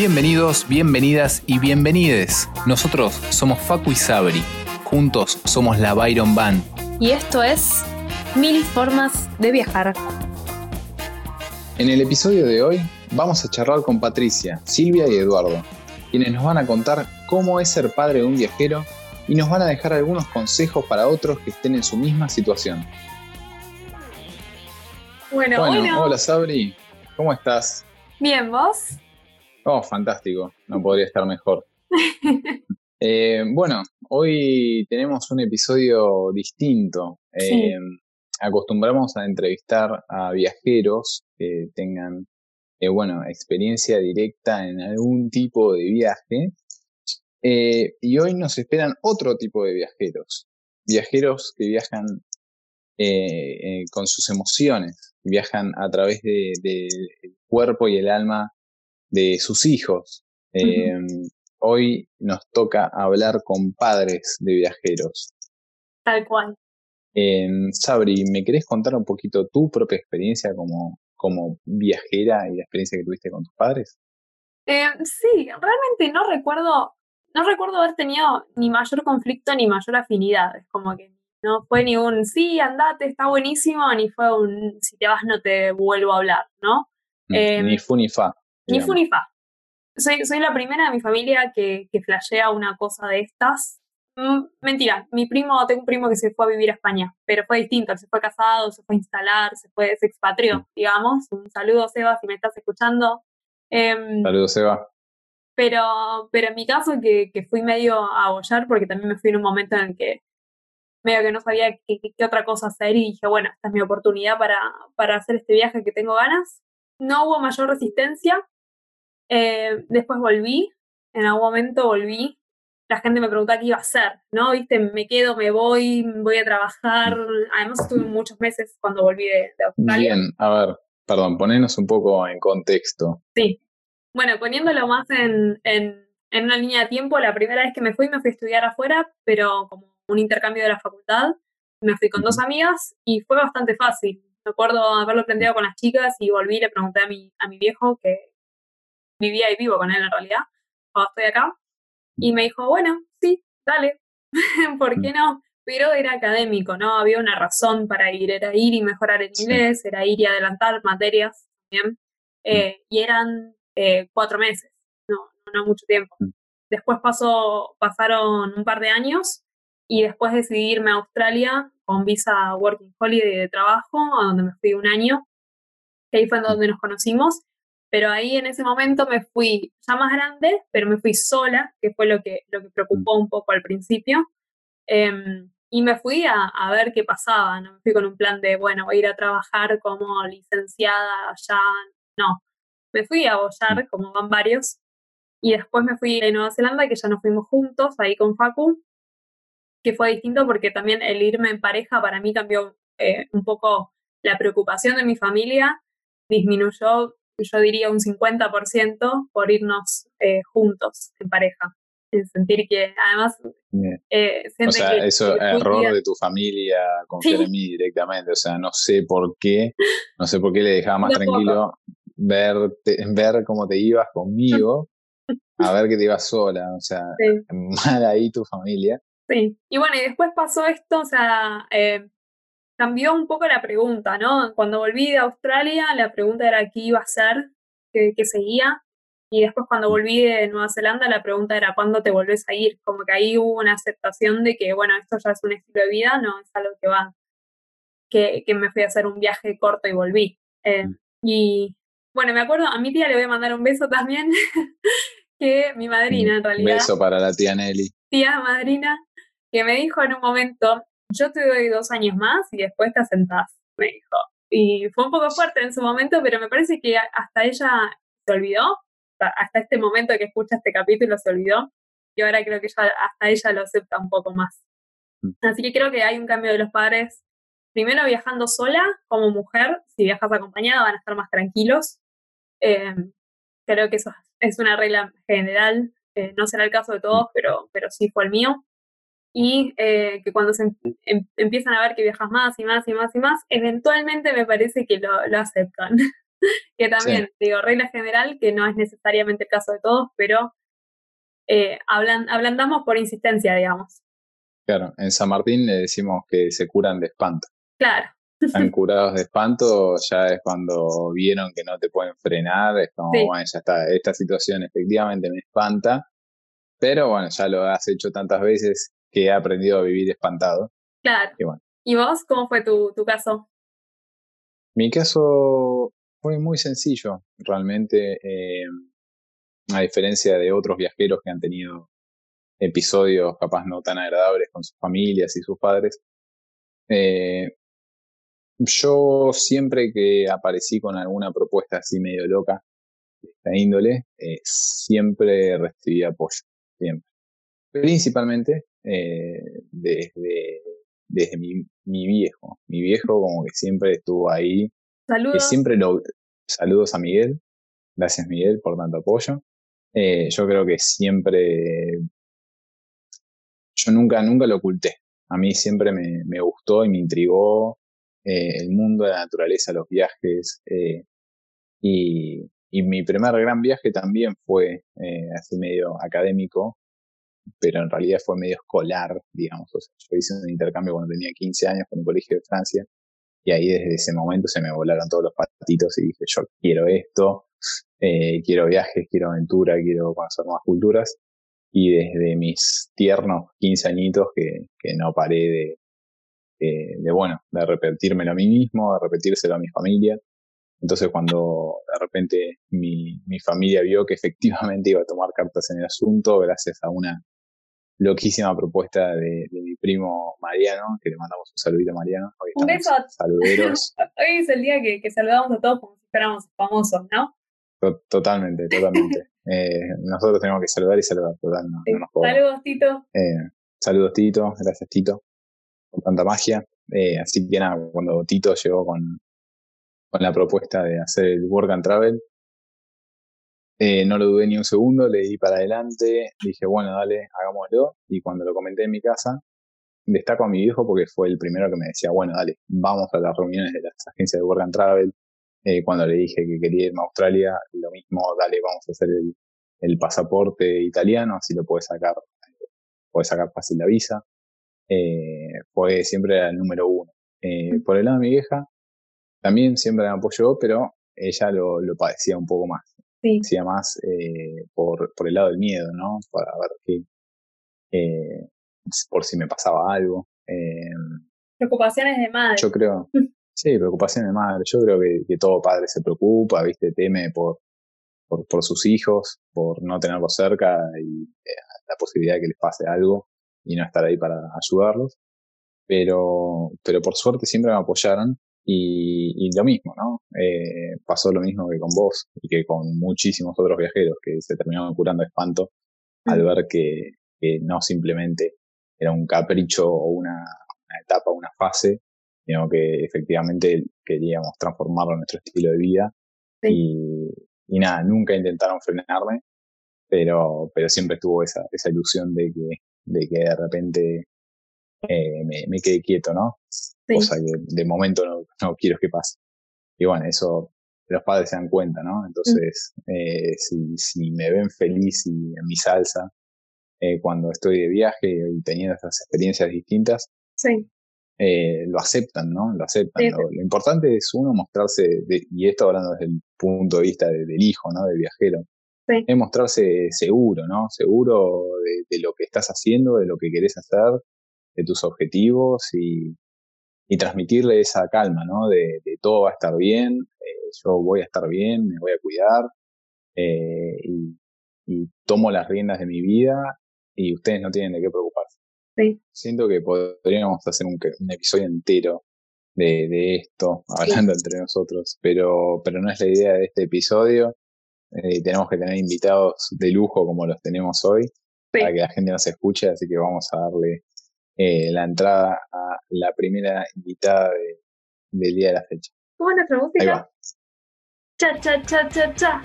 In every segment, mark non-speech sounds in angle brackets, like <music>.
Bienvenidos, bienvenidas y bienvenides. Nosotros somos Facu y Sabri. Juntos somos la Byron Band. Y esto es Mil Formas de Viajar. En el episodio de hoy vamos a charlar con Patricia, Silvia y Eduardo, quienes nos van a contar cómo es ser padre de un viajero y nos van a dejar algunos consejos para otros que estén en su misma situación. Bueno, bueno, hola Sabri, ¿cómo estás? Bien, ¿vos? Oh, fantástico, no podría estar mejor. <laughs> Eh, bueno, hoy tenemos un episodio distinto. Eh, acostumbramos a entrevistar a viajeros que tengan, eh, bueno, experiencia directa en algún tipo de viaje. y hoy nos esperan otro tipo de viajeros. Viajeros que viajan con sus emociones, viajan a través del cuerpo y el alma de sus hijos. Em, hoy nos toca hablar con padres de viajeros. Tal cual. Em, Sabri, ¿me querés contar un poquito tu propia experiencia como, como viajera y la experiencia que tuviste con tus padres? Em, sí, realmente no recuerdo, no recuerdo haber tenido ni mayor conflicto ni mayor afinidad. Es como que no fue ni un sí, andate, está buenísimo, ni fue un si te vas no te vuelvo a hablar, ¿no? Ni fu ni fa. Ni fu ni fa. Soy, soy la primera de mi familia que, que flashea una cosa de estas. Mm, mentira, mi primo, tengo un primo que se fue a vivir a España, pero fue distinto, se fue casado, se fue a instalar, se fue, se expatrió, digamos. Un saludo, Seba, si me estás escuchando. Eh, saludo, Seba. Pero, pero en mi caso, que, que fui medio a bollar, porque también me fui en un momento en el que medio que no sabía qué, qué, otra cosa hacer y dije, bueno, esta es mi oportunidad para, para hacer este viaje que tengo ganas. No hubo mayor resistencia, eh, después volví, en algún momento volví. La gente me preguntaba qué iba a hacer, ¿no? Viste, me quedo, me voy, voy a trabajar. Además, estuve muchos meses cuando volví de, Australia. Bien, a ver, perdón, ponenos un poco en contexto. Sí. Bueno, poniéndolo más en, en, en una línea de tiempo, la primera vez que me fui, me fui a estudiar afuera, pero como un intercambio de la facultad. Me fui con dos amigas y fue bastante fácil. Me acuerdo haberlo planteado con las chicas y volví y le pregunté a mi, a mi viejo, que vivía y vivo con él en realidad, cuando estoy acá. Y me dijo, bueno, sí, dale, <laughs> ¿por qué no? Pero era académico, ¿no? Había una razón para ir, era ir y mejorar el inglés, era ir y adelantar materias también. Eh, y eran eh, cuatro meses, no, no, mucho tiempo. Después pasó, pasaron un par de años y después decidí irme a Australia con visa Working Holiday de trabajo, a donde me fui un año, que ahí fue donde nos conocimos, pero ahí en ese momento me fui ya más grande, pero me fui sola, que fue lo que, lo que preocupó un poco al principio. Em, y me fui a, a, ver qué pasaba, no me fui con un plan de, bueno, voy a ir a trabajar como licenciada allá, no, me fui a bollar, como van varios, y después me fui a Nueva Zelanda, que ya nos fuimos juntos, ahí con Facu, que fue distinto porque también el irme en pareja para mí cambió eh, un poco la preocupación de mi familia, disminuyó yo diría un 50% por irnos eh, juntos en pareja. En sentir que además... Eh, o sea, eso es error de tu familia confiar en mí directamente. O sea, no sé por qué, no sé por qué le dejaba más <laughs> tranquilo ver, ver cómo te ibas conmigo <laughs> a ver que te ibas sola. O sea, <laughs> mal ahí tu familia. Sí, y bueno, y después pasó esto, o sea, eh, cambió un poco la pregunta, ¿no? Cuando volví de Australia, la pregunta era qué iba a hacer, qué, seguía. Y después cuando volví de Nueva Zelanda, la pregunta era cuándo te volvés a ir. Como que ahí hubo una aceptación de que, bueno, esto ya es un estilo de vida, no es algo que va, que, que me fui a hacer un viaje corto y volví. Eh, mm. y bueno, me acuerdo, a mi tía le voy a mandar un beso también, <laughs> que mi madrina en realidad. Un beso para la tía Nelly. Tía madrina, que me dijo en un momento, yo te doy dos años más y después te sentás, me dijo. Y fue un poco fuerte en su momento, pero me parece que hasta ella se olvidó, hasta este momento que escucha este capítulo se olvidó, y ahora creo que ya hasta ella lo acepta un poco más. Mm. Así que creo que hay un cambio de los padres, primero viajando sola como mujer, si viajas acompañada van a estar más tranquilos. Eh, creo que eso es una regla general, eh, no será el caso de todos, pero, pero sí fue el mío y eh, que cuando se em, em, empiezan a ver que viajas más y más y más y más, eventualmente me parece que lo, lo aceptan. <laughs> que también, digo, regla general, que no es necesariamente el caso de todos, pero eh, hablan, ablandamos por insistencia, digamos. Claro, en San Martín le decimos que se curan de espanto. Claro. Están <laughs> curados de espanto, ya es cuando vieron que no te pueden frenar, es como, bueno, ya está, esta situación efectivamente me espanta, pero bueno, ya lo has hecho tantas veces que he aprendido a vivir espantado. Claro. Y, vos, cómo fue tu, tu caso? Mi caso fue muy sencillo, realmente, eh, a diferencia de otros viajeros que han tenido episodios capaz no tan agradables con sus familias y sus padres. Eh, yo siempre que aparecí con alguna propuesta así medio loca de esta índole, eh, siempre recibí apoyo, siempre. Principalmente eh, desde, desde mi, mi, viejo. Mi viejo como que siempre estuvo ahí. Saludos. siempre lo, saludos a Miguel. Gracias Miguel por tanto apoyo. Eh, yo creo que siempre, yo nunca, nunca lo oculté. A mí siempre me, me gustó y me intrigó eh, el mundo, la naturaleza, los viajes. Eh, y, y, mi primer gran viaje también fue eh, así medio académico, pero en realidad fue medio escolar, digamos. O sea, yo hice un intercambio cuando tenía 15 años con un colegio de Francia y ahí desde ese momento se me volaron todos los patitos y dije, yo quiero esto, eh, quiero viajes, quiero aventura, quiero conocer nuevas culturas. Y desde mis tiernos 15 añitos que, que no paré de, de, bueno, de repetírmelo a mí mismo, de repetírselo a mi familia. Entonces cuando de repente mi, mi familia vio que efectivamente iba a tomar cartas en el asunto, gracias a una loquísima propuesta de, mi primo Mariano, que le mandamos un saludito a Mariano. un beso. Saluderos. <laughs> Hoy es el día que, que, saludamos a todos como si fuéramos famosos, ¿no? totalmente, totalmente. <laughs> eh, nosotros tenemos que saludar y saludar, total, no, Saludos, Tito. Eh, saludos, Tito. Gracias, Tito, por tanta magia. Eh, así que nada, cuando Tito llegó con, con la propuesta de hacer el Work and Travel, eh, no lo dudé ni un segundo, le di para adelante, dije, bueno, dale, hagámoslo. Y cuando lo comenté en mi casa, destaco a mi viejo porque fue el primero que me decía, bueno, dale, vamos a las reuniones de las agencias de Work and Travel. Eh, cuando le dije que quería irme a Australia, lo mismo, dale, vamos a hacer el, pasaporte italiano, así lo puedes sacar, puedes sacar fácil la visa. Eh, fue siempre el número uno. Eh, por el lado de mi vieja, también siempre me apoyó, pero ella lo, lo padecía un poco más. Sí. Decía más eh, por, por el lado del miedo, ¿no? Para ver qué, eh, por si me pasaba algo. Eh, preocupaciones de madre. Yo creo, <laughs> sí, preocupaciones de madre. Yo creo que, que todo padre se preocupa, ¿viste? Teme por, por, por sus hijos, por no tenerlos cerca y eh, la posibilidad de que les pase algo y no estar ahí para ayudarlos. Pero, pero por suerte siempre me apoyaron y, y lo mismo, ¿no? Eh, pasó lo mismo que con vos y que con muchísimos otros viajeros que se terminaron curando de espanto al ver que, que, no simplemente era un capricho o una, una etapa, una fase, sino que efectivamente queríamos transformarlo en nuestro estilo de vida. Sí. Y, y nada, nunca intentaron frenarme, pero, pero siempre tuvo esa, esa ilusión de que, de que de repente eh, me, me quede quieto, ¿no? Sí. Cosa que de momento no, no, quiero que pase. Y bueno, eso los padres se dan cuenta, ¿no? Entonces, mm. eh, si, si me ven feliz y en mi salsa eh, cuando estoy de viaje y teniendo estas experiencias distintas, sí. eh, lo aceptan, ¿no? Lo aceptan. Sí, lo, lo, importante es uno mostrarse, de, y esto hablando desde el punto de vista de, del hijo, ¿no? Del viajero. Es mostrarse seguro, ¿no? Seguro de, de lo que estás haciendo, de lo que querés hacer, de tus objetivos y, y transmitirle esa calma, ¿no? De, de todo va a estar bien, eh, yo voy a estar bien, me voy a cuidar eh, y, y, tomo las riendas de mi vida y ustedes no tienen de qué preocuparse. Sí. Siento que podríamos hacer un, un episodio entero de, de esto, hablando sí. entre nosotros, pero, pero no es la idea de este episodio. Eh, tenemos que tener invitados de lujo como los tenemos hoy sí. para que la gente nos escuche, así que vamos a darle eh, la entrada a la primera invitada de, del día de la fecha. ¿Cómo es nuestra música? Ahí va. Cha, cha, cha, cha, cha.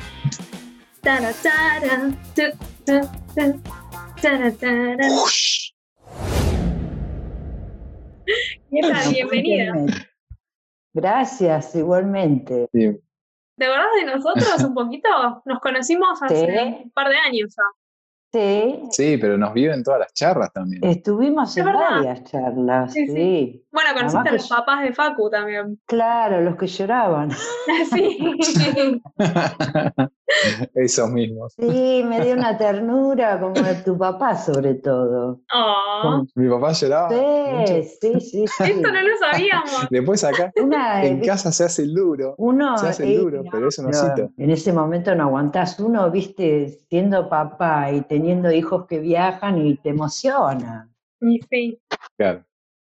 Tara, tara, tu. <laughs> Bienvenida. Gracias, igualmente. Sí. ¿De verdad de nosotros un poquito? Nos conocimos hace un par de años ya. Sí. pero nos viven todas las charlas también. Estuvimos en varias charlas, sí. Bueno, conociste a los papás de Facu también. Claro, los que lloraban. <laughs> sí. <laughs> Esos mismos. Sí, me dio una ternura como de tu papá sobre todo. Oh. Mi papá lloraba. Sí, sí, <laughs> sí, Esto no lo sabíamos. Después acá en casa se hace el duro. Uno, se hace el duro, pero eso no cita. En ese momento no aguantás. Uno, viste, siendo papá y teniendo teniendo hijos que viajan y te emociona. Y sí. Claro.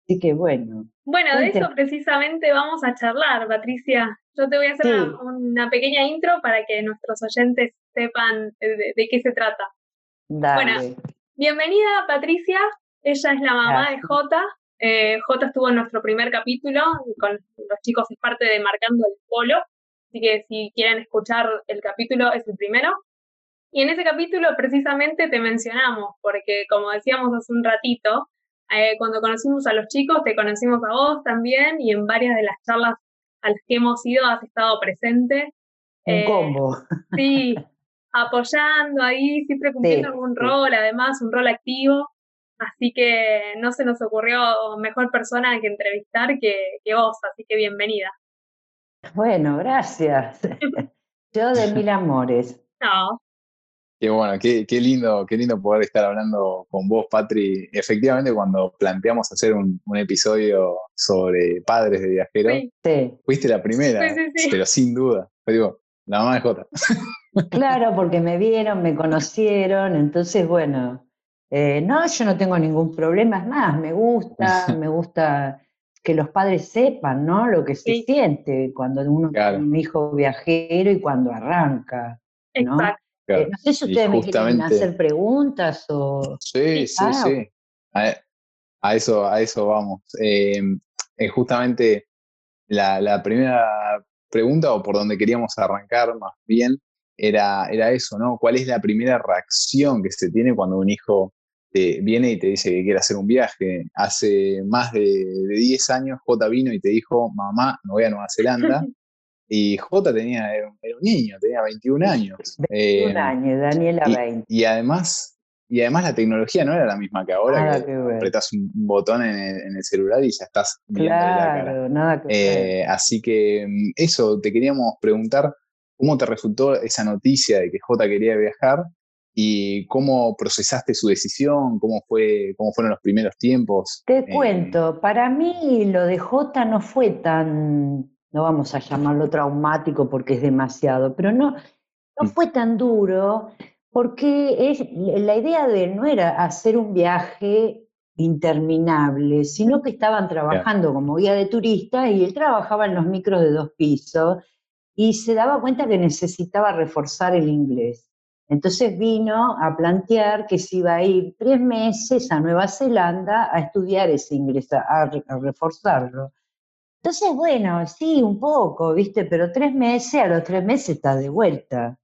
Así que bueno. Bueno, de eso precisamente vamos a charlar, Patricia. Yo te voy a hacer una, pequeña intro para que nuestros oyentes sepan de, qué se trata. Dale. Bueno, bienvenida Patricia. Ella es la mamá de Jota. Eh, Jota estuvo en nuestro primer capítulo con los chicos, es parte de Marcando el Polo. Así que si quieren escuchar el capítulo, es el primero. Y en ese capítulo precisamente te mencionamos, porque como decíamos hace un ratito, eh, cuando conocimos a los chicos, te conocimos a vos también y en varias de las charlas a las que hemos ido has estado presente. Un eh, combo. Sí, apoyando ahí, siempre cumpliendo algún rol, además un rol activo. Así que no se nos ocurrió mejor persona que entrevistar que, que vos, así que bienvenida. Bueno, gracias. <laughs> Yo de mil amores. No, Qué bueno, qué, lindo, qué lindo poder estar hablando con vos, Patri. Efectivamente, cuando planteamos hacer un, episodio sobre padres de viajeros, fuiste la primera, pero sin duda. Digo, la mamá de Jota. Claro, porque me vieron, me conocieron, entonces, bueno, eh, no, yo no tengo ningún problema, es más, me gusta, <laughs> me gusta que los padres sepan, ¿no? Lo que se siente cuando uno tiene un hijo viajero y cuando arranca. ¿no? Exacto. Eh, no sé si ustedes me quieren hacer preguntas o... Sí, sí, sí. A, eso, a eso vamos. Eh, justamente la, primera pregunta, o por donde queríamos arrancar más bien, era, era eso, ¿no? ¿Cuál es la primera reacción que se tiene cuando un hijo te viene y te dice que quiere hacer un viaje? Hace más de, de 10 años J vino y te dijo, mamá, me voy a Nueva Zelanda. <laughs> Y J tenía, era un, niño, tenía 21 años. 21 eh, años, Daniela y, 20. Y además, y además la tecnología no era la misma que ahora, que, apretas un botón en el, celular y ya estás viendo la cara. Nada que eh, así que mm, eso, te queríamos preguntar cómo te resultó esa noticia de que J quería viajar y cómo procesaste su decisión, cómo, fue, cómo fueron los primeros tiempos. Te eh, cuento, para mí lo de J no fue tan no vamos a llamarlo traumático porque es demasiado, pero no, no mm. fue tan duro porque es, la idea de él no era hacer un viaje interminable, sino que estaban trabajando como guía de turista y él trabajaba en los micros de dos pisos y se daba cuenta que necesitaba reforzar el inglés. Entonces vino a plantear que se iba a ir tres meses a Nueva Zelanda a estudiar ese inglés, a reforzarlo. Entonces, bueno, sí, un poco, ¿viste? Pero tres meses, a los tres meses está de vuelta.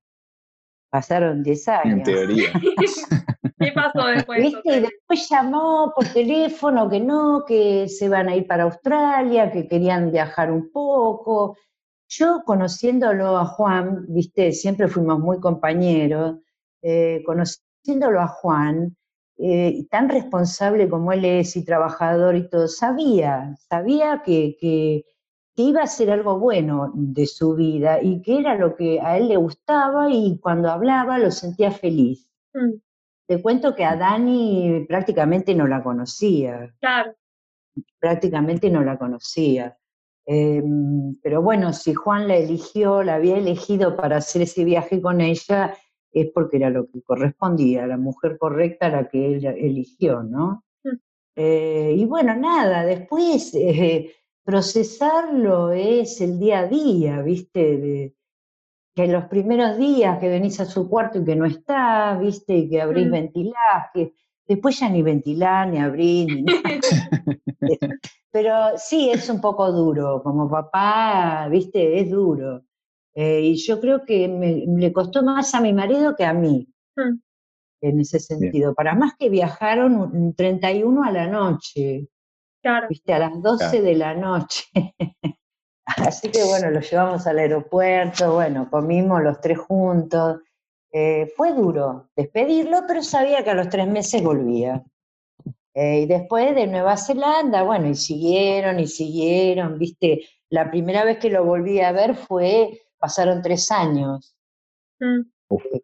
Pasaron diez años. En teoría. <laughs> ¿Qué pasó después? ¿Viste? Y después llamó por teléfono que no, que se van a ir para Australia, que querían viajar un poco. Yo conociéndolo a Juan, viste, siempre fuimos muy compañeros, eh, conociéndolo a Juan, eh, tan responsable como él es y trabajador y todo, sabía, sabía que, que, iba a ser algo bueno de su vida y que era lo que a él le gustaba y cuando hablaba lo sentía feliz. Mm. Te cuento que a Dani prácticamente no la conocía. Claro. Prácticamente no la conocía. Em, pero bueno, si Juan la eligió, la había elegido para hacer ese viaje con ella, es porque era lo que correspondía, la mujer correcta a la que ella eligió, ¿no? Mm. Eh, y bueno, nada, después <laughs> eh, procesarlo es el día a día, ¿viste? De, que en los primeros días que venís a su cuarto y que no está, ¿viste? Y que abrís, mm. ventilás, que después ya ni ventilás, ni abrís, ni <laughs> <laughs> Pero sí, es un poco duro, como papá, ¿viste? Es duro. Eh, y yo creo que me, le costó más a mi marido que a mí, mm. en ese sentido. Para más que viajaron un 31 a la noche, claro. ¿viste? A las 12 de la noche. <laughs> Así que bueno, lo llevamos al aeropuerto, bueno, comimos los tres juntos. Eh, fue duro despedirlo, pero sabía que a los tres meses volvía. Eh, y después de Nueva Zelanda, bueno, y siguieron y siguieron, viste, la primera vez que lo volví a ver fue, pasaron tres años, mm.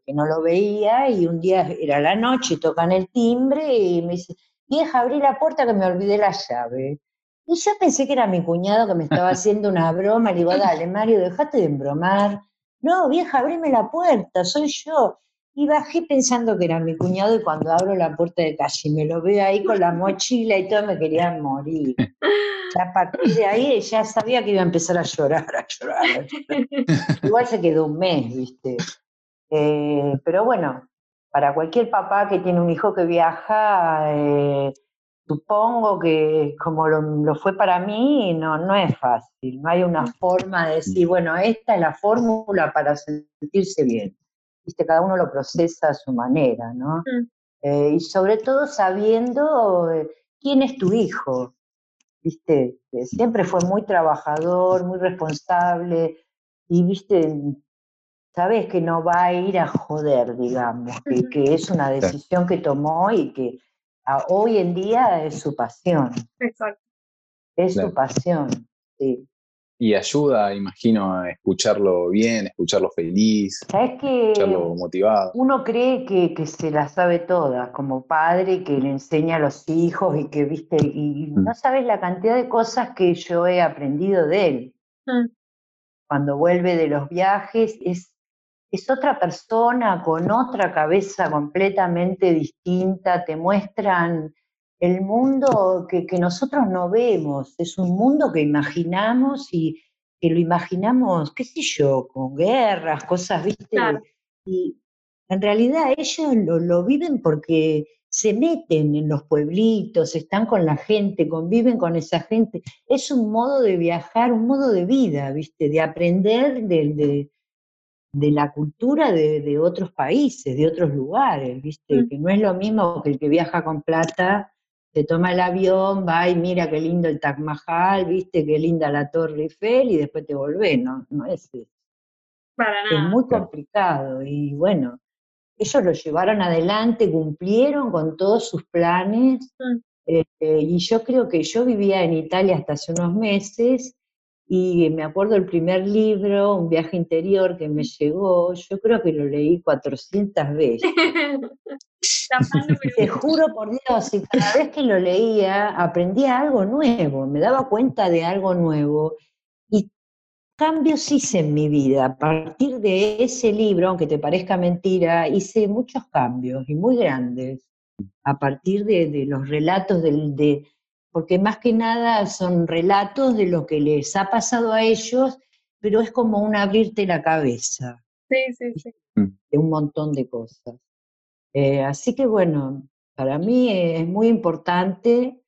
que no lo veía y un día era la noche, tocan el timbre y me dice, vieja, abrí la puerta que me olvidé la llave. Y yo pensé que era mi cuñado que me estaba <laughs> haciendo una broma, le digo, dale, Mario, dejate de embromar. No, vieja, abrime la puerta, soy yo. Y bajé pensando que era mi cuñado y cuando abro la puerta de calle me lo veo ahí con la mochila y todo, me quería morir. <laughs> a partir de ahí ya sabía que iba a empezar a llorar, a llorar. <laughs> Igual se quedó un mes, ¿viste? Eh, pero bueno, para cualquier papá que tiene un hijo que viaja, eh, supongo que como lo, fue para mí, no, no es fácil. No hay una forma de decir, bueno, esta es la fórmula para sentirse bien viste, cada uno lo procesa a su manera, ¿no? Mm. Eh, y sobre todo sabiendo eh, quién es tu hijo, viste, siempre fue muy trabajador, muy responsable, y viste, sabes que no va a ir a joder, digamos, que, es una decisión que tomó y que hoy en día es su pasión. Exacto. Es su pasión, sí y ayuda, imagino, a escucharlo bien, escucharlo feliz, escucharlo motivado. Uno cree que, se la sabe toda, como padre que le enseña a los hijos y que, viste, y mm. no sabes la cantidad de cosas que yo he aprendido de él. Mm. Cuando vuelve de los viajes, es, es otra persona con otra cabeza completamente distinta, te muestran el mundo que, nosotros no vemos, es un mundo que imaginamos y que lo imaginamos, qué sé yo, con guerras, cosas, viste, y en realidad ellos lo, viven porque se meten en los pueblitos, están con la gente, conviven con esa gente. Es un modo de viajar, un modo de vida, ¿viste? De aprender de, de, la cultura de, otros países, de otros lugares, ¿viste? Mm. Que no es lo mismo que el que viaja con plata te toma el avión, va y mira qué lindo el Taj Mahal, viste qué linda la Torre Eiffel y después te volvés, no, no es eso. Para nada. Es muy complicado y bueno, ellos lo llevaron adelante, cumplieron con todos sus planes mm. eh, y yo creo que yo vivía en Italia hasta hace unos meses y me acuerdo el primer libro, Un viaje interior que me llegó, yo creo que lo leí 400 veces. <laughs> Te juro por Dios, y cada vez que lo leía aprendía algo nuevo, me daba cuenta de algo nuevo. Y cambios hice en mi vida. A partir de ese libro, aunque te parezca mentira, hice muchos cambios y muy grandes. A partir de, los relatos del, de, porque más que nada son relatos de lo que les ha pasado a ellos, pero es como un abrirte la cabeza. Sí, sí, sí. De un montón de cosas. Eh, así que bueno, para mí es muy importante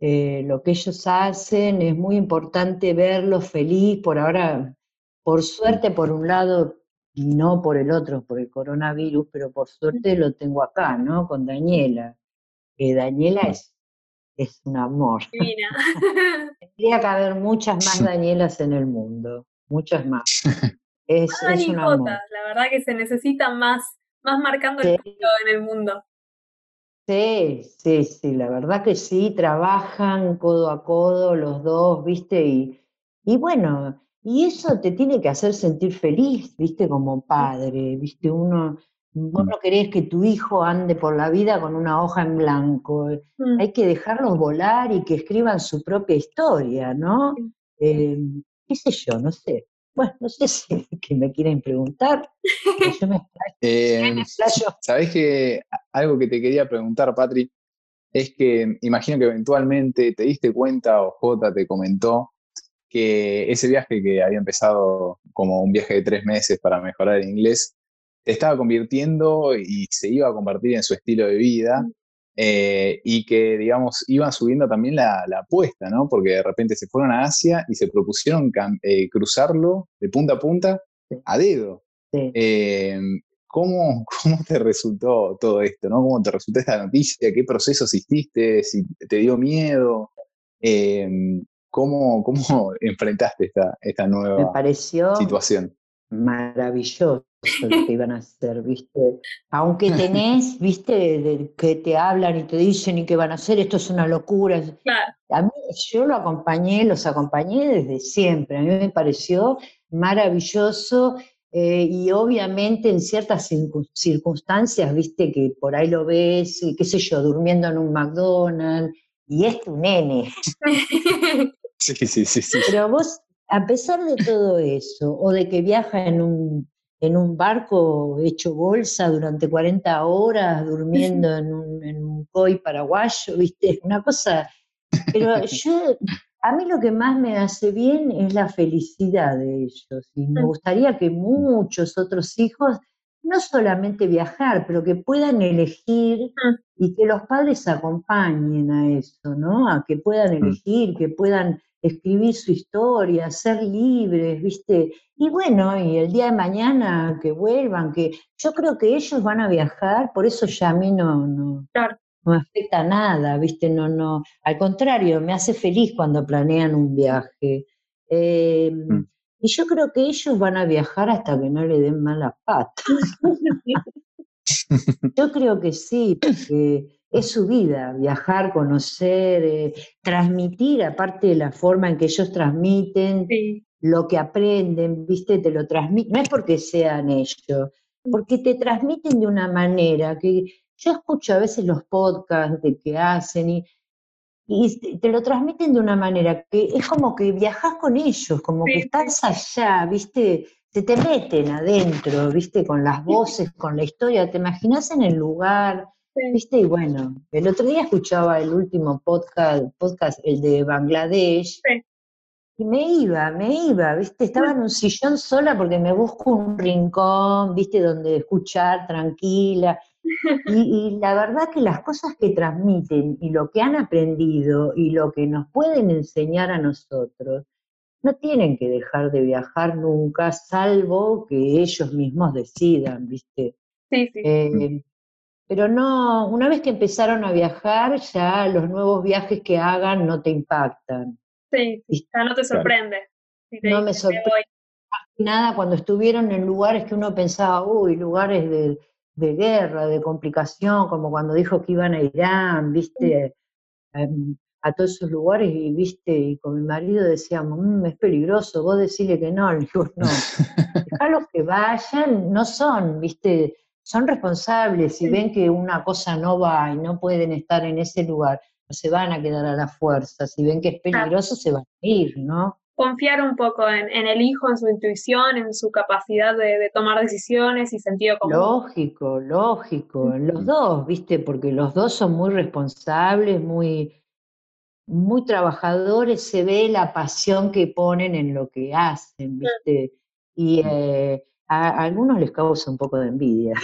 eh, lo que ellos hacen, es muy importante verlos feliz, por ahora, por suerte, por un lado, y no por el otro, por el coronavirus, pero por suerte lo tengo acá, ¿no? Con Daniela. que Daniela es es un amor. <laughs> Tendría que haber muchas más Danielas en el mundo, muchas más. Es, es un amor. La verdad que se necesitan más, más marcando el mundo en el mundo. Sí, sí, sí, la verdad que sí, trabajan codo a codo los dos, ¿viste? Y, y bueno, y eso te tiene que hacer sentir feliz, ¿viste? Como padre, ¿viste? Uno, Vos mm. no querés que tu hijo ande por la vida con una hoja en blanco. Mm. Hay que dejarlos volar y que escriban su propia historia, ¿no? Eh, ¿Qué sé yo? No sé. Bueno, no sé <laughs> si que me quieren preguntar. Yo me <laughs> eh, Sabés que algo que te quería preguntar, Patri, es que imagino que eventualmente te diste cuenta o Jota te comentó que ese viaje que había empezado como un viaje de tres meses para mejorar el inglés, estaba convirtiendo y se iba a convertir en su estilo de vida. Eh, y que, digamos, iban subiendo también la, apuesta, ¿no? Porque de repente se fueron a Asia y se propusieron eh, cruzarlo de punta a punta a dedo. Eh, ¿cómo, ¿cómo, te resultó todo esto, ¿no? ¿Cómo te resultó esta noticia? ¿Qué procesos hiciste? ¿Si te dio miedo? ¿Cómo, cómo <laughs> enfrentaste esta, esta nueva Me pareció situación? Maravilloso lo que iban a hacer, ¿viste? Aunque tenés, <laughs> ¿viste? que te hablan y te dicen y que van a hacer, esto es una locura. A mí, yo lo acompañé, los acompañé desde siempre. A mí me pareció maravilloso eh, y obviamente en ciertas circunstancias, viste, que por ahí lo ves, qué sé yo, durmiendo en un McDonald's, y es tu nene. <laughs> Sí, sí, sí, sí. Pero vos, a pesar de todo eso, o de que viaja en un, en un barco hecho bolsa durante 40 horas, durmiendo en un, en un koi paraguayo, <laughs> viste, una cosa. Pero yo a mí lo que más me hace bien es la felicidad de ellos y me mm. gustaría que muchos otros hijos no solamente viajar, pero que puedan elegir mm. y que los padres acompañen a eso, ¿no? A que puedan mm. elegir, que puedan escribir su historia, ser libres, ¿viste? Y bueno, y el día de mañana que vuelvan, que yo creo que ellos van a viajar, por eso ya a mí no, no, no me afecta nada, ¿viste? No, no, al contrario, me hace feliz cuando planean un viaje. Em, mm. Y yo creo que ellos van a viajar hasta que no le den mala pata. <laughs> <laughs> yo creo que sí, porque es su vida, viajar, conocer, eh, transmitir, aparte de la forma en que ellos transmiten, lo que aprenden, ¿viste? Te lo transmiten, no es porque sean ellos, porque te transmiten de una manera que yo escucho a veces los podcasts de que hacen y, y te lo transmiten de una manera que es como que viajas con ellos, como que estás allá, ¿viste? Se te meten adentro, ¿viste? Con las voces, con la historia, te imaginas en el lugar, ¿viste? Y bueno, el otro día escuchaba el último podcast, podcast el de Bangladesh, y me iba, me iba, ¿viste? Estaba en un sillón sola porque me busco un rincón, ¿viste? Donde escuchar tranquila. Y, la verdad que las cosas que transmiten y lo que han aprendido y lo que nos pueden enseñar a nosotros, no tienen que dejar de viajar nunca, salvo que ellos mismos decidan, ¿viste? Sí, sí. Eh, pero no, una vez que empezaron a viajar, ya los nuevos viajes que hagan no te impactan. Sí, ya no te sorprende. no me sorprende. Nada cuando estuvieron en lugares que uno pensaba, uy, lugares de de guerra, de complicación, como cuando dijo que iban a Irán, viste, em, a todos esos lugares y viste, y con mi marido decíamos, mm, es peligroso, vos decirle que no, <laughs> le digo, no, <laughs> los que vayan, no son, viste, son responsables, si ven que una cosa no va y no pueden estar en ese lugar, no se van a quedar a la fuerza, si ven que es peligroso, se van a ir, ¿no? confiar un poco en, el hijo, en su intuición, en su capacidad de, tomar decisiones y sentido común. Lógico, lógico, los dos, ¿viste? Porque los dos son muy responsables, muy, muy trabajadores, se ve la pasión que ponen en lo que hacen, ¿viste? Y eh, a, algunos les causa un poco de envidia.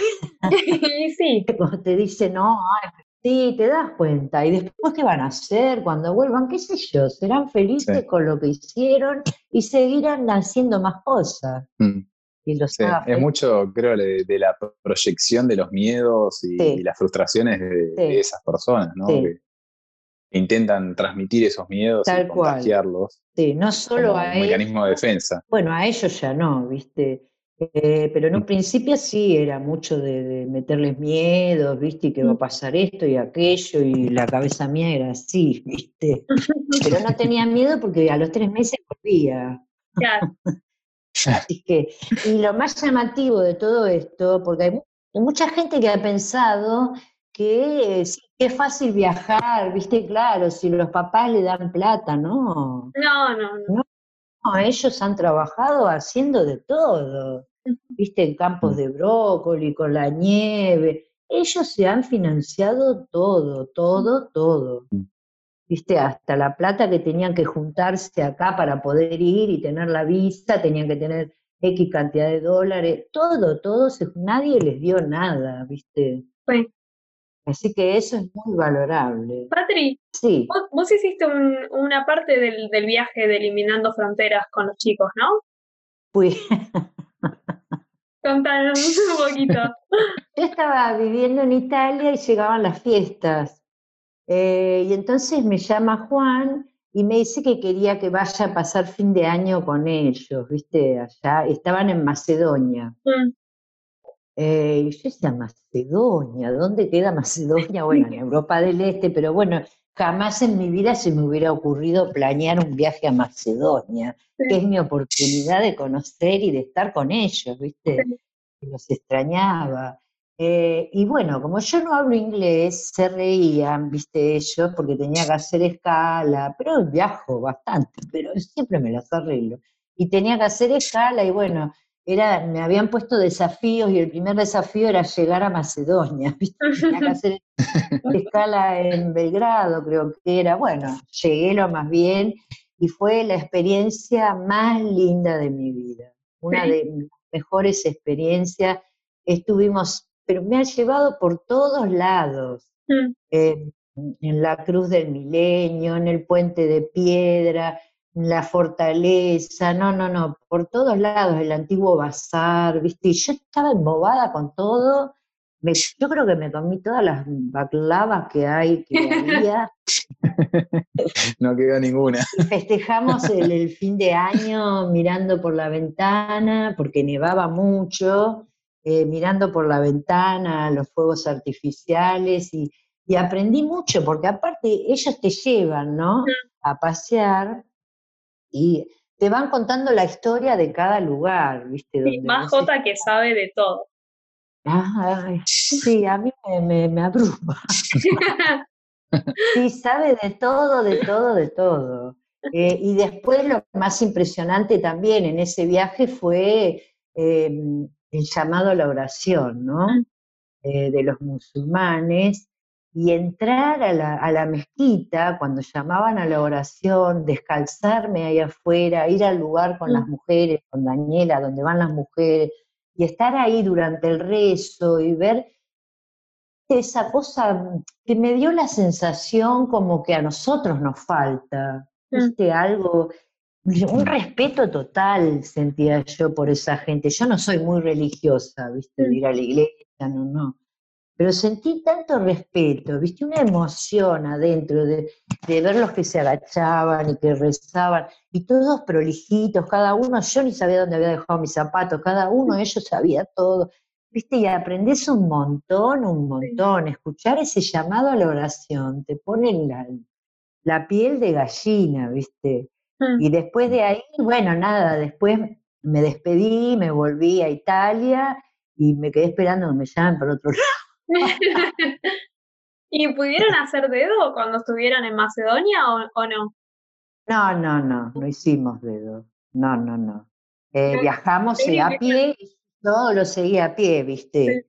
<laughs> sí. <laughs> Cuando te dicen, no, Sí, te das cuenta. ¿Y después qué van a hacer cuando vuelvan? ¿Qué sé yo? Serán felices con lo que hicieron y seguirán haciendo más cosas. Mm. Y Es mucho, creo, de, la proyección de los miedos y, las frustraciones de, esas personas, ¿no? Que intentan transmitir esos miedos y contagiarlos. Sí, no solo a un mecanismo de defensa. Bueno, a ellos ya no, ¿viste? Eh, pero en un principio sí era mucho de, meterles miedos, ¿viste? Y que va a pasar esto y aquello, y la cabeza mía era así, <laughs> ¿viste? Pero no tenía miedo porque a los tres meses volvía. Claro. <laughs> Así que, y lo más llamativo de todo esto, porque hay, mucha gente que ha pensado que es fácil viajar, ¿viste? Claro, si los papás le dan plata, ¿no? No, no, no. no ellos han trabajado haciendo de todo viste, en campos mm. de brócoli, con la nieve. Ellos se han financiado todo, todo, todo. Mm. Viste, hasta la plata que tenían que juntarse acá para poder ir y tener la visa, tenían que tener X cantidad de dólares, todo, todo, nadie les dio nada, viste. Así que eso es muy valorable. Patri, sí. vos, hiciste una parte del, del, viaje de Eliminando Fronteras con los chicos, ¿no? Fui. <laughs> Contanos un <laughs> poquito. Yo estaba viviendo en Italia y llegaban las fiestas. Eh, y entonces me llama Juan y me dice que quería que vaya a pasar fin de año con ellos, ¿viste? Allá, estaban en Macedonia. Mm. Eh, y yo decía, Macedonia, ¿dónde queda Macedonia? <laughs> Bueno, en Europa del Este, pero bueno, jamás en mi vida se me hubiera ocurrido planear un viaje a Macedonia, que es mi oportunidad de conocer y de estar con ellos, ¿viste? Los extrañaba. Eh, y bueno, como yo no hablo inglés, se reían, viste, ellos, porque tenía que hacer escala, pero viajo bastante, pero siempre me las arreglo. Y tenía que hacer escala y bueno, era, me habían puesto desafíos y el primer desafío era llegar a Macedonia. <laughs> Tenía que hacer <laughs> escala en Belgrado, creo que era. Bueno, llegué lo más bien y fue la experiencia más linda de mi vida, una de mis mejores experiencias. Estuvimos pero me ha llevado por todos lados. Mm. Eh, en la Cruz del Milenio, en el Puente de Piedra, la Fortaleza, no, no, no, por todos lados, el antiguo bazar, ¿viste? Y yo estaba embobada con todo. yo creo que me comí todas las baclavas que hay, que había. <laughs> no quedó ninguna. <laughs> festejamos el fin de año mirando por la ventana, porque nevaba mucho. Eh, mirando por la ventana los fuegos artificiales y, aprendí mucho, porque aparte ellos te llevan, ¿no? A pasear y te van contando la historia de cada lugar, ¿viste? Sí, más Jota que sabe de todo. <laughs> sí, a mí me, abruma. sí, sabe de todo, de todo, de todo. Eh, y después lo más impresionante también en ese viaje fue em, el llamado a la oración, ¿no? Eh, de los musulmanes y entrar a la, a la, mezquita cuando llamaban a la oración, descalzarme ahí afuera, ir al lugar con las mujeres, con Daniela, donde van las mujeres, y estar ahí durante el rezo y ver esa cosa que me dio la sensación como que a nosotros nos falta, ¿viste? Algo, un respeto total sentía yo por esa gente. Yo no soy muy religiosa, ¿viste? De ir a la iglesia, no, no. Pero sentí tanto respeto, ¿viste? Una emoción adentro de, de ver los que se agachaban y que rezaban, y todos prolijitos, cada uno, yo ni sabía dónde había dejado mis zapatos, cada uno, ellos sabía todo. ¿Viste? Y aprendes un montón, un montón. Escuchar ese llamado a la oración te pone la, la piel de gallina, ¿viste? Mm. Y después de ahí, bueno, nada, después me despedí, me volví a Italia y me quedé esperando que me llamen por otro lado. <laughs> ¿Y pudieron hacer dedo cuando estuvieran en Macedonia o, no? No, no, no, no hicimos dedo. No, no, no. Eh, viajamos a pie, todo lo seguía a pie, ¿viste?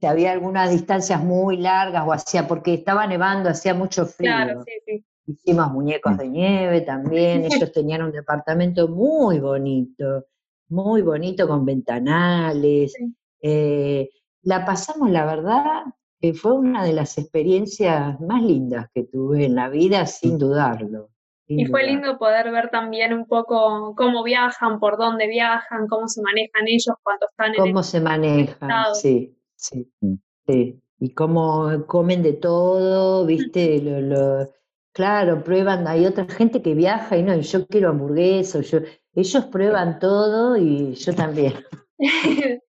Si había algunas distancias muy largas o hacía, porque estaba nevando, hacía mucho frío. Claro, sí, sí. Hicimos muñecos de nieve también, <laughs> ellos tenían un departamento muy bonito, muy bonito con ventanales. Eh, la pasamos, la verdad, que fue una de las experiencias más lindas que tuve en la vida, sin dudarlo. y fue lindo poder ver también un poco cómo viajan, por dónde viajan, cómo se manejan ellos cuando están en Cómo se manejan, sí, sí, mm. sí. Y cómo comen de todo, viste, lo, Claro, prueban, hay otra gente que viaja y no, y yo quiero hamburguesa, yo, ellos prueban todo y yo también. <laughs>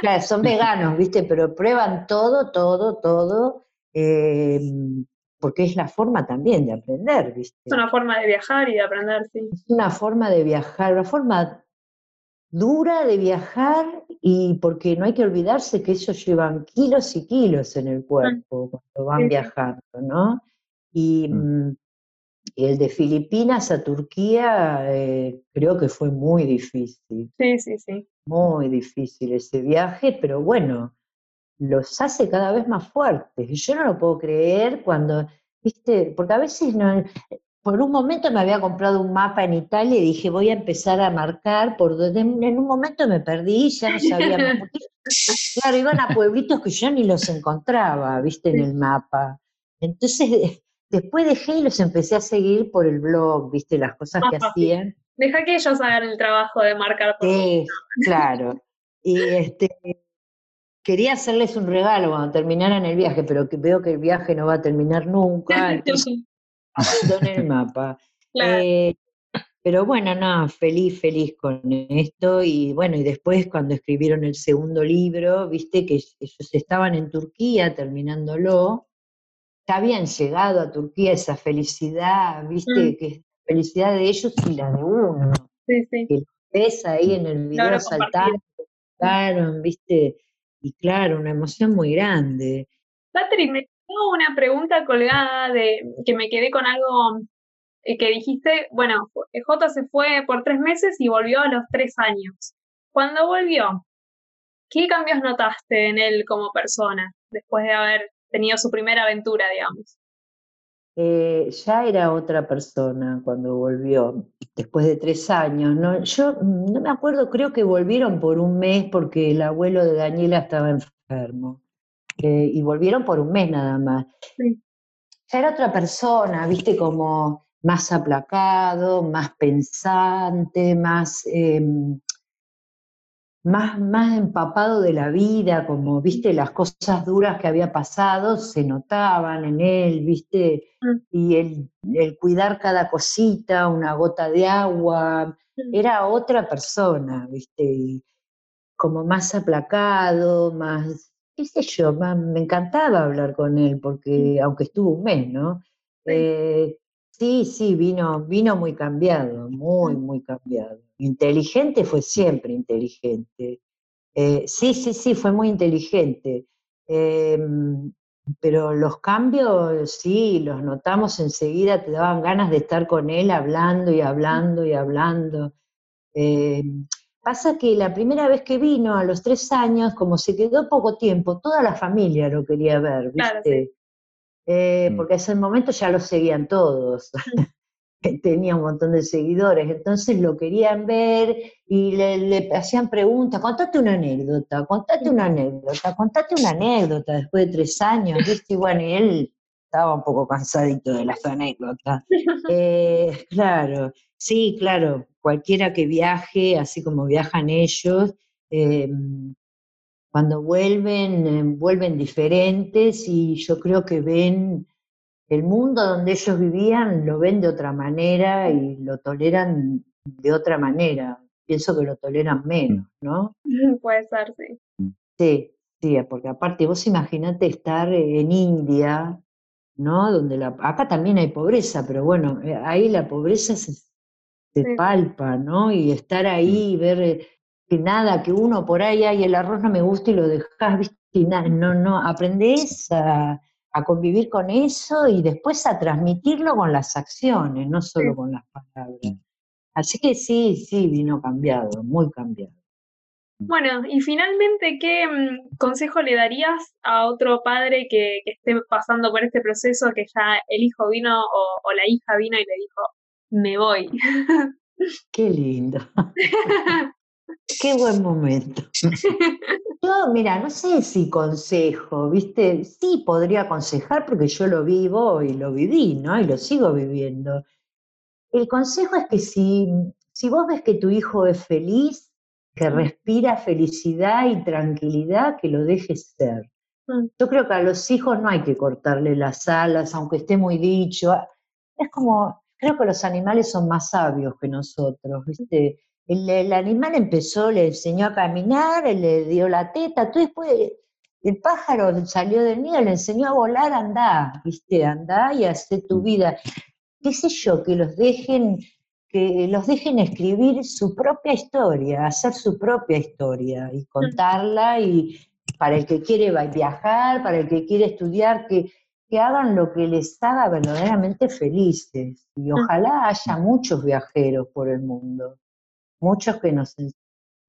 claro, son veganos, ¿viste? Pero prueban todo, todo, todo, em, porque es la forma también de aprender, ¿viste? Es una forma de viajar y de aprender, sí. Es una forma de viajar, una forma dura de viajar y porque no hay que olvidarse que ellos llevan kilos y kilos en el cuerpo cuando van viajando, ¿no? Y, mm. Mm, el de Filipinas a Turquía eh, creo que fue muy difícil. Sí, sí, sí. Muy difícil ese viaje, pero bueno, los hace cada vez más fuertes. Yo no lo puedo creer cuando, viste, porque a veces no, por un momento me había comprado un mapa en Italia y dije, voy a empezar a marcar por donde en un momento me perdí, ya no sabía más. Claro, iban a pueblitos que yo ni los encontraba, viste, en el mapa. Entonces Después dejé y los empecé a seguir por el blog, viste, las cosas que hacían. Deja que ellos hagan el trabajo de marcar. Por sí, claro. Y este, quería hacerles un regalo cuando terminaran el viaje, pero que veo que el viaje no va a terminar nunca. <laughs> abandoné el mapa. Eh, pero bueno, no, feliz, feliz con esto. Y bueno, y después cuando escribieron el segundo libro, viste que ellos estaban en Turquía terminándolo, ya habían llegado a Turquía esa felicidad, viste, mm. que es felicidad de ellos y la de uno. Sí, sí. Que ves ahí en el video saltando, viste, y claro, una emoción muy grande. Patrick, me tengo una pregunta colgada de que me quedé con algo eh, que dijiste, bueno, J se fue por tres meses y volvió a los tres años. Cuando volvió, ¿qué cambios notaste en él como persona después de haber tenido su primera aventura, digamos? Eh, ya era otra persona cuando volvió, después de tres años. ¿no? Yo no me acuerdo, creo que volvieron por un mes porque el abuelo de Daniela estaba enfermo. Eh, y volvieron por un mes nada más. Ya era otra persona, viste, como más aplacado, más pensante, más, em, más, más empapado de la vida, como, viste, las cosas duras que había pasado se notaban en él, viste, mm. y el, el cuidar cada cosita, una gota de agua, mm. era otra persona, viste, y como más aplacado, más, qué sé yo, me encantaba hablar con él, porque mm. aunque estuvo un mes, ¿no? Eh, Sí, sí, vino, vino muy cambiado, muy, muy cambiado. Inteligente fue siempre inteligente. Eh, sí, sí, sí, fue muy inteligente. Em, pero los cambios, sí, los notamos enseguida, te daban ganas de estar con él hablando y hablando y hablando. Em, pasa que la primera vez que vino, a los tres años, como se quedó poco tiempo, toda la familia lo quería ver, ¿viste? Eh, mm. porque en ese momento ya lo seguían todos. <laughs> Tenía un montón de seguidores, entonces lo querían ver y le, hacían preguntas, contate una anécdota, contate una anécdota, contate una anécdota después de tres años, ¿viste? Y bueno, y él estaba un poco cansadito de las anécdotas. Eh, claro, sí, claro, cualquiera que viaje, así como viajan ellos, eh, cuando vuelven, eh, vuelven diferentes y yo creo que ven el mundo donde ellos vivían, lo ven de otra manera y lo toleran de otra manera. Pienso que lo toleran menos, ¿no? <laughs> Puede ser, sí. Sí, sí, porque aparte vos imaginate estar en India, ¿no? Donde la, acá también hay pobreza, pero bueno, eh, ahí la pobreza se, palpa, ¿no? Y estar ahí y ver eh, que nada, que uno por ahí, hay el arroz no me gusta y lo dejas, ¿viste? no, no, aprendés a, convivir con eso y después a transmitirlo con las acciones, no solo con las palabras. Así que sí, sí, vino cambiado, muy cambiado. Bueno, y finalmente, ¿qué mm, consejo le darías a otro padre que, esté pasando por este proceso, que ya el hijo vino o la hija vino y le dijo, me voy? Qué lindo. <laughs> Qué buen momento. <laughs> Yo, mira, no sé si consejo, ¿viste? Sí podría aconsejar porque yo lo vivo y lo viví, ¿no? Y lo sigo viviendo. El consejo es que si, si vos ves que tu hijo es feliz, que respira felicidad y tranquilidad, que lo dejes ser. Mm. Yo creo que a los hijos no hay que cortarle las alas, aunque esté muy dicho. Es como, creo que los animales son más sabios que nosotros, ¿viste? El, animal empezó, le enseñó a caminar, le dio la teta, tú después el pájaro salió del nido, le enseñó a volar, anda, viste, anda y hace tu mm. vida. Qué sé yo, que los dejen, que los dejen escribir su propia historia, hacer su propia historia y mm. contarla y para el que quiere viajar, para el que quiere estudiar, que, que hagan lo que les haga verdaderamente felices. Y mm. ojalá haya muchos viajeros por el mundo muchos que nos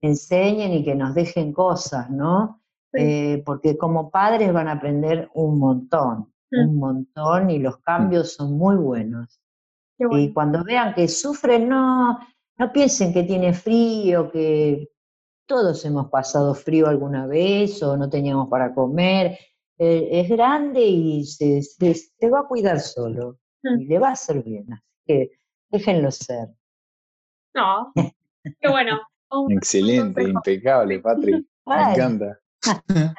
enseñen y que nos dejen cosas, ¿no? Eh, porque como padres van a aprender un montón, mm. un montón y los cambios son muy buenos. Y cuando vean que sufren, no, no piensen que tiene frío, que todos hemos pasado frío alguna vez o no teníamos para comer. Eh, es grande y se, se, va a cuidar solo mm. y le va a hacer bien. Así que déjenlo ser. No, Qué bueno. Excelente, impecable, Patrick. <laughs> Me encanta. <laughs>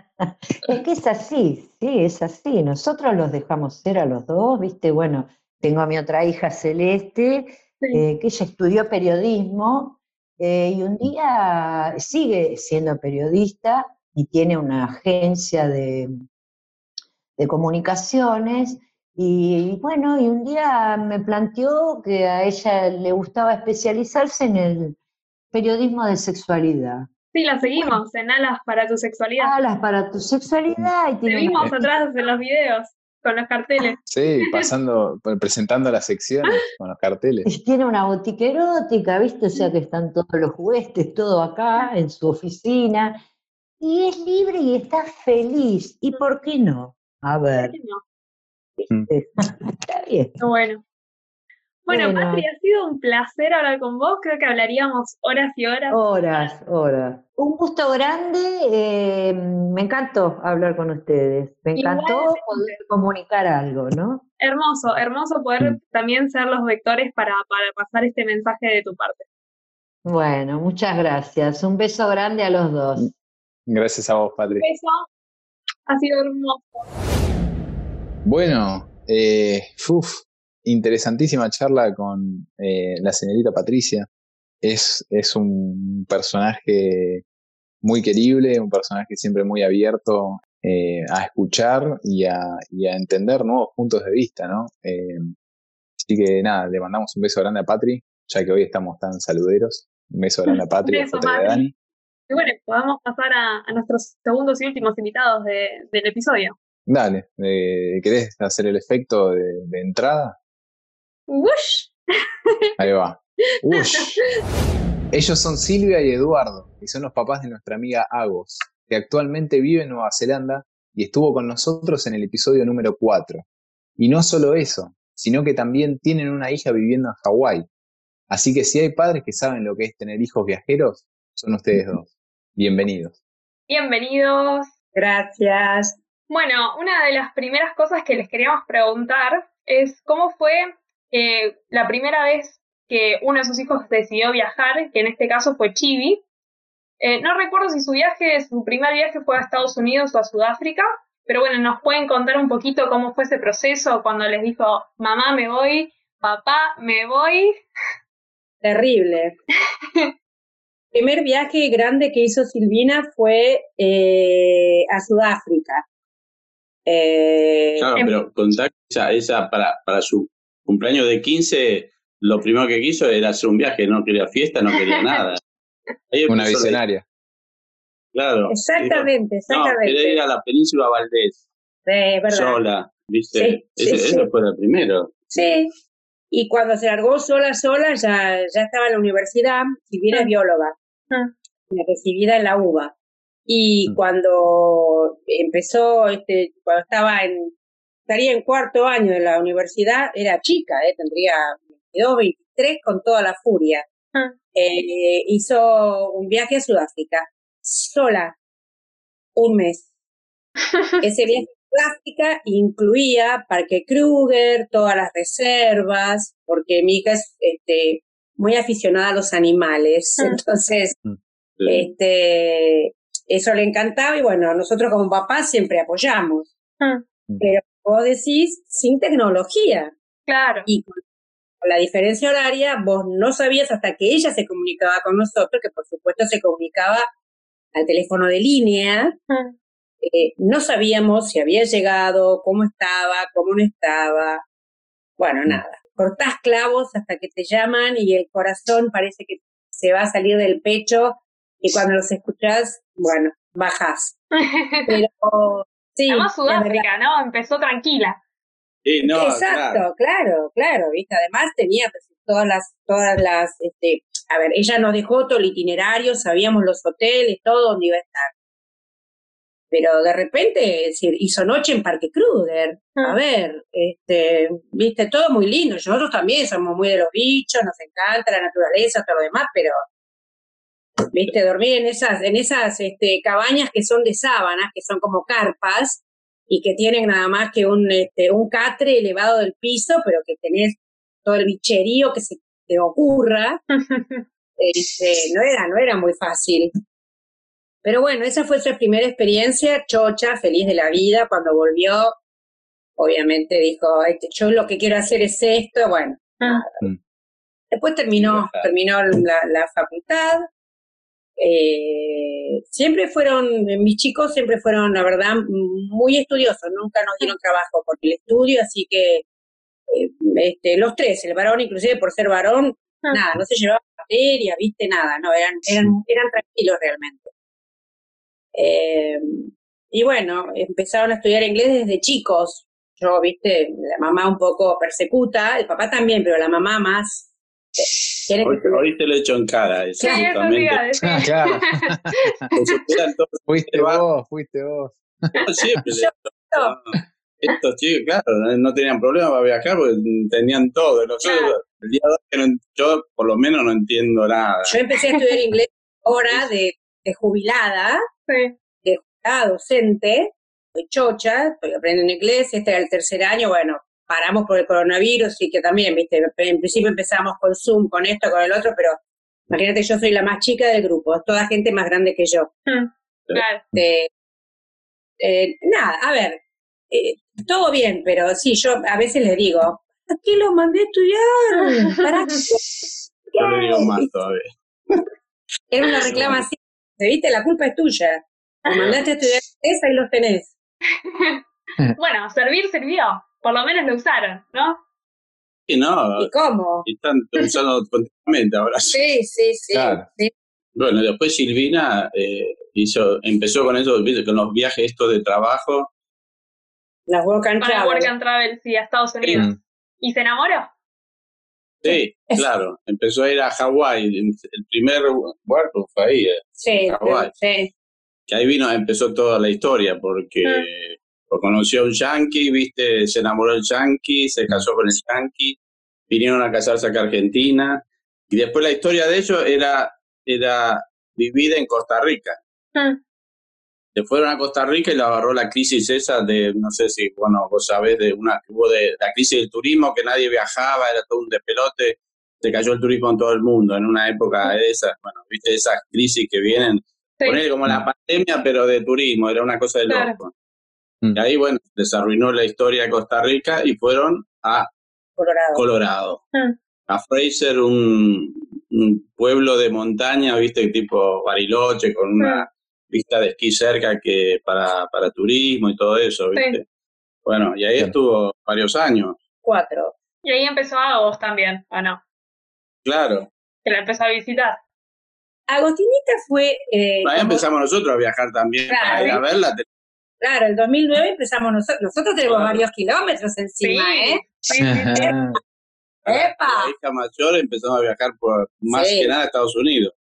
es que es así, sí, es así. Nosotros los dejamos ser a los dos, ¿viste? Bueno, tengo a mi otra hija Celeste, eh, que ella estudió periodismo eh, y un día sigue siendo periodista y tiene una agencia de, de comunicaciones. Y, bueno, y un día me planteó que a ella le gustaba especializarse en el periodismo de sexualidad. Sí, la seguimos en Alas para tu sexualidad. Alas para tu sexualidad. Y Te vimos atrás en los videos con los carteles. Sí, pasando, presentando las secciones con los carteles. Y tiene una botica erótica, ¿viste? O sea que están todos los juguetes, todo acá en su oficina. Y es libre y está feliz. ¿Y por qué no? A ver. ¿Por qué no? Mm. <laughs> Está bien. Bueno. Bueno, Patri, ha sido un placer hablar con vos. Creo que hablaríamos horas y horas. Horas, horas. Un gusto grande. Eh, me encantó hablar con ustedes. Me encantó poder comunicar algo, ¿no? Hermoso, hermoso poder mm. también ser los vectores para, para pasar este mensaje de tu parte. Bueno, muchas gracias. Un beso grande a los dos. Gracias a vos, Patri. Un beso. Ha sido hermoso. Bueno, eh, interesantísima charla con eh, la señorita Patricia. Es, es un personaje muy querible, un personaje siempre muy abierto eh, a escuchar y a, y a, entender nuevos puntos de vista, ¿no? Eh, así que nada, le mandamos un beso grande a Patri, ya que hoy estamos tan saluderos. Un beso <laughs> grande a Patri, a Dani. Y bueno, podamos pasar a, nuestros segundos y últimos invitados del episodio. Dale, eh, ¿querés hacer el efecto de, entrada? ¡Wush! Ahí va. <laughs> ¡Wush! Ellos son Silvia y Eduardo, y son los papás de nuestra amiga Agos, que actualmente vive en Nueva Zelanda y estuvo con nosotros en el episodio número 4. Y no solo eso, sino que también tienen una hija viviendo en Hawái. Así que si hay padres que saben lo que es tener hijos viajeros, son ustedes dos. Bienvenidos. Bienvenidos. Gracias. Bueno, una de las primeras cosas que les queríamos preguntar es cómo fue eh, la primera vez que uno de sus hijos decidió viajar, que en este caso fue Chibi. Eh, no recuerdo si su viaje, su primer viaje fue a Estados Unidos o a Sudáfrica, pero bueno, nos pueden contar un poquito cómo fue ese proceso cuando les dijo, mamá me voy, papá me voy. <laughs> Terrible. <laughs> primer viaje grande que hizo Silvina fue eh, a Sudáfrica. Eh, claro, pero contar ella, ella para, para su cumpleaños de 15, lo primero que quiso era hacer un viaje, no quería fiesta, no quería <laughs> nada. Una visionaria. Claro. Exactamente, exactamente. No, quería ir a la península Valdés. Sola, ¿viste? eso fue lo primero. Sí. Y cuando se largó sola, sola, ya, ya estaba en la universidad, si viene ah. bióloga, ah. recibida en la UBA. Y mm. cuando empezó, este, cuando estaba en, estaría en cuarto año de la universidad, era chica, eh, tendría 22, 23 con toda la furia. Ah. Eh, hizo un viaje a Sudáfrica, sola, un mes. <laughs> Ese viaje a Sudáfrica incluía Parque Kruger, todas las reservas, porque mi hija es este, muy aficionada a los animales. Ah. Entonces, mm. este, eso le encantaba y bueno, nosotros como papás siempre apoyamos. Ah. Pero vos decís sin tecnología. Claro. Y con la diferencia horaria, vos no sabías hasta que ella se comunicaba con nosotros, que por supuesto se comunicaba al teléfono de línea. Eh, no sabíamos si había llegado, cómo estaba, cómo no estaba. Bueno, nada. Cortás clavos hasta que te llaman y el corazón parece que se va a salir del pecho y cuando los escuchás, bueno, bajás. <laughs> Pero sí. Además Sudáfrica, ¿no? Empezó tranquila. Sí, no, Exacto, claro, claro, ¿viste? Además tenía pues, todas las, todas las, este, a ver, ella nos dejó todo el itinerario, sabíamos los hoteles, todo donde iba a estar. Pero de repente, es decir, hizo noche en Parque Kruger. A ah. ver, este, viste, todo muy lindo. Nosotros también somos muy de los bichos, nos encanta la naturaleza, todo lo demás, pero ¿viste? Dormir en esas, en esas este, cabañas que son de sábanas, que son como carpas, y que tienen nada más que un, este, un catre elevado del piso, pero que tenés todo el bicherío que se te ocurra. <laughs> este, no era, no era muy fácil. Pero bueno, esa fue su primera experiencia, chocha, feliz de la vida, cuando volvió, obviamente dijo, yo lo que quiero hacer es esto, bueno. Ah. Después terminó, terminó la, facultad. Eh, siempre fueron, mis chicos siempre fueron, la verdad, muy estudiosos, nunca nos dieron trabajo por el estudio, así que eh, este, los tres, el varón inclusive por ser varón, ah. nada, no se llevaba materia, viste, nada, no, eran, eran, eran tranquilos realmente. Eh, y bueno, empezaron a estudiar inglés desde chicos. Yo, viste, la mamá un poco persecuta, el papá también, pero la mamá más. Hoy, te lo he hecho en cara, <laughs> sí, ah, claro. <laughs> fuiste vos, fuiste vos. siempre estos chicos, claro, no tenían problema para viajar porque tenían todo. Nosotros, el día de hoy, yo por lo menos no entiendo nada. Yo empecé a estudiar inglés ahora de, de jubilada. Sí docente, soy chocha, estoy aprendiendo inglés, este era el tercer año, bueno, paramos por el coronavirus y que también, viste, en principio empezamos con Zoom, con esto, con el otro, pero imagínate, yo soy la más chica del grupo, toda gente más grande que yo. Hmm, este, eh, nada, a ver, eh, todo bien, pero sí, yo a veces le digo, ¿a qué lo mandé a estudiar? <laughs> ¿Para Yo le digo más todavía. Era una reclamación, ¿viste? La culpa es tuya. Me mandaste a estudiar <laughs> esa y los tenés. <laughs> bueno, servir sirvió. Por lo menos lo usaron, ¿no? Sí, no. ¿Y cómo? están usando continuamente ahora. Sí, sí, sí. Bueno, después Silvina eh, hizo, empezó con eso, con los viajes estos de trabajo. Las work and travel. work and travel, sí, a Estados Unidos. ¿Y se enamoró? Sí, claro. Empezó a ir a Hawái. El primer barco fue ahí. Eh, sí, sí que ahí vino, empezó toda la historia, porque ah. conoció a un yankee, viste, se enamoró del yankee, se casó con el yankee, vinieron a casarse acá a Argentina, y después la historia de ellos era, era vivida en Costa Rica. Ah. Se fueron a Costa Rica y le agarró la crisis esa de, no sé si, bueno, vos sabés, de una hubo de la crisis del turismo, que nadie viajaba, era todo un despelote, se cayó el turismo en todo el mundo, en una época de esas, bueno, viste, esas crisis que vienen Poner como la pandemia, pero de turismo, era una cosa de loco. Mm. Y ahí, bueno, desarruinó la historia de Costa Rica y fueron a Colorado. Mm. A Fraser, un, pueblo de montaña, viste, tipo Bariloche, con una vista de esquí cerca que para, para turismo y todo eso, viste. Bueno, y ahí estuvo varios años. Cuatro. Y ahí empezó a también, ¿o no? Claro. Que la empezó a visitar. Agostinita fue... Eh, ahí empezamos nosotros a viajar también para ir a verla. Claro, en 2009 empezamos nosotros. Nosotros tenemos varios kilómetros encima, ¿eh? Sí, ¡Epa! La hija mayor empezamos a viajar por más que nada a Estados Unidos.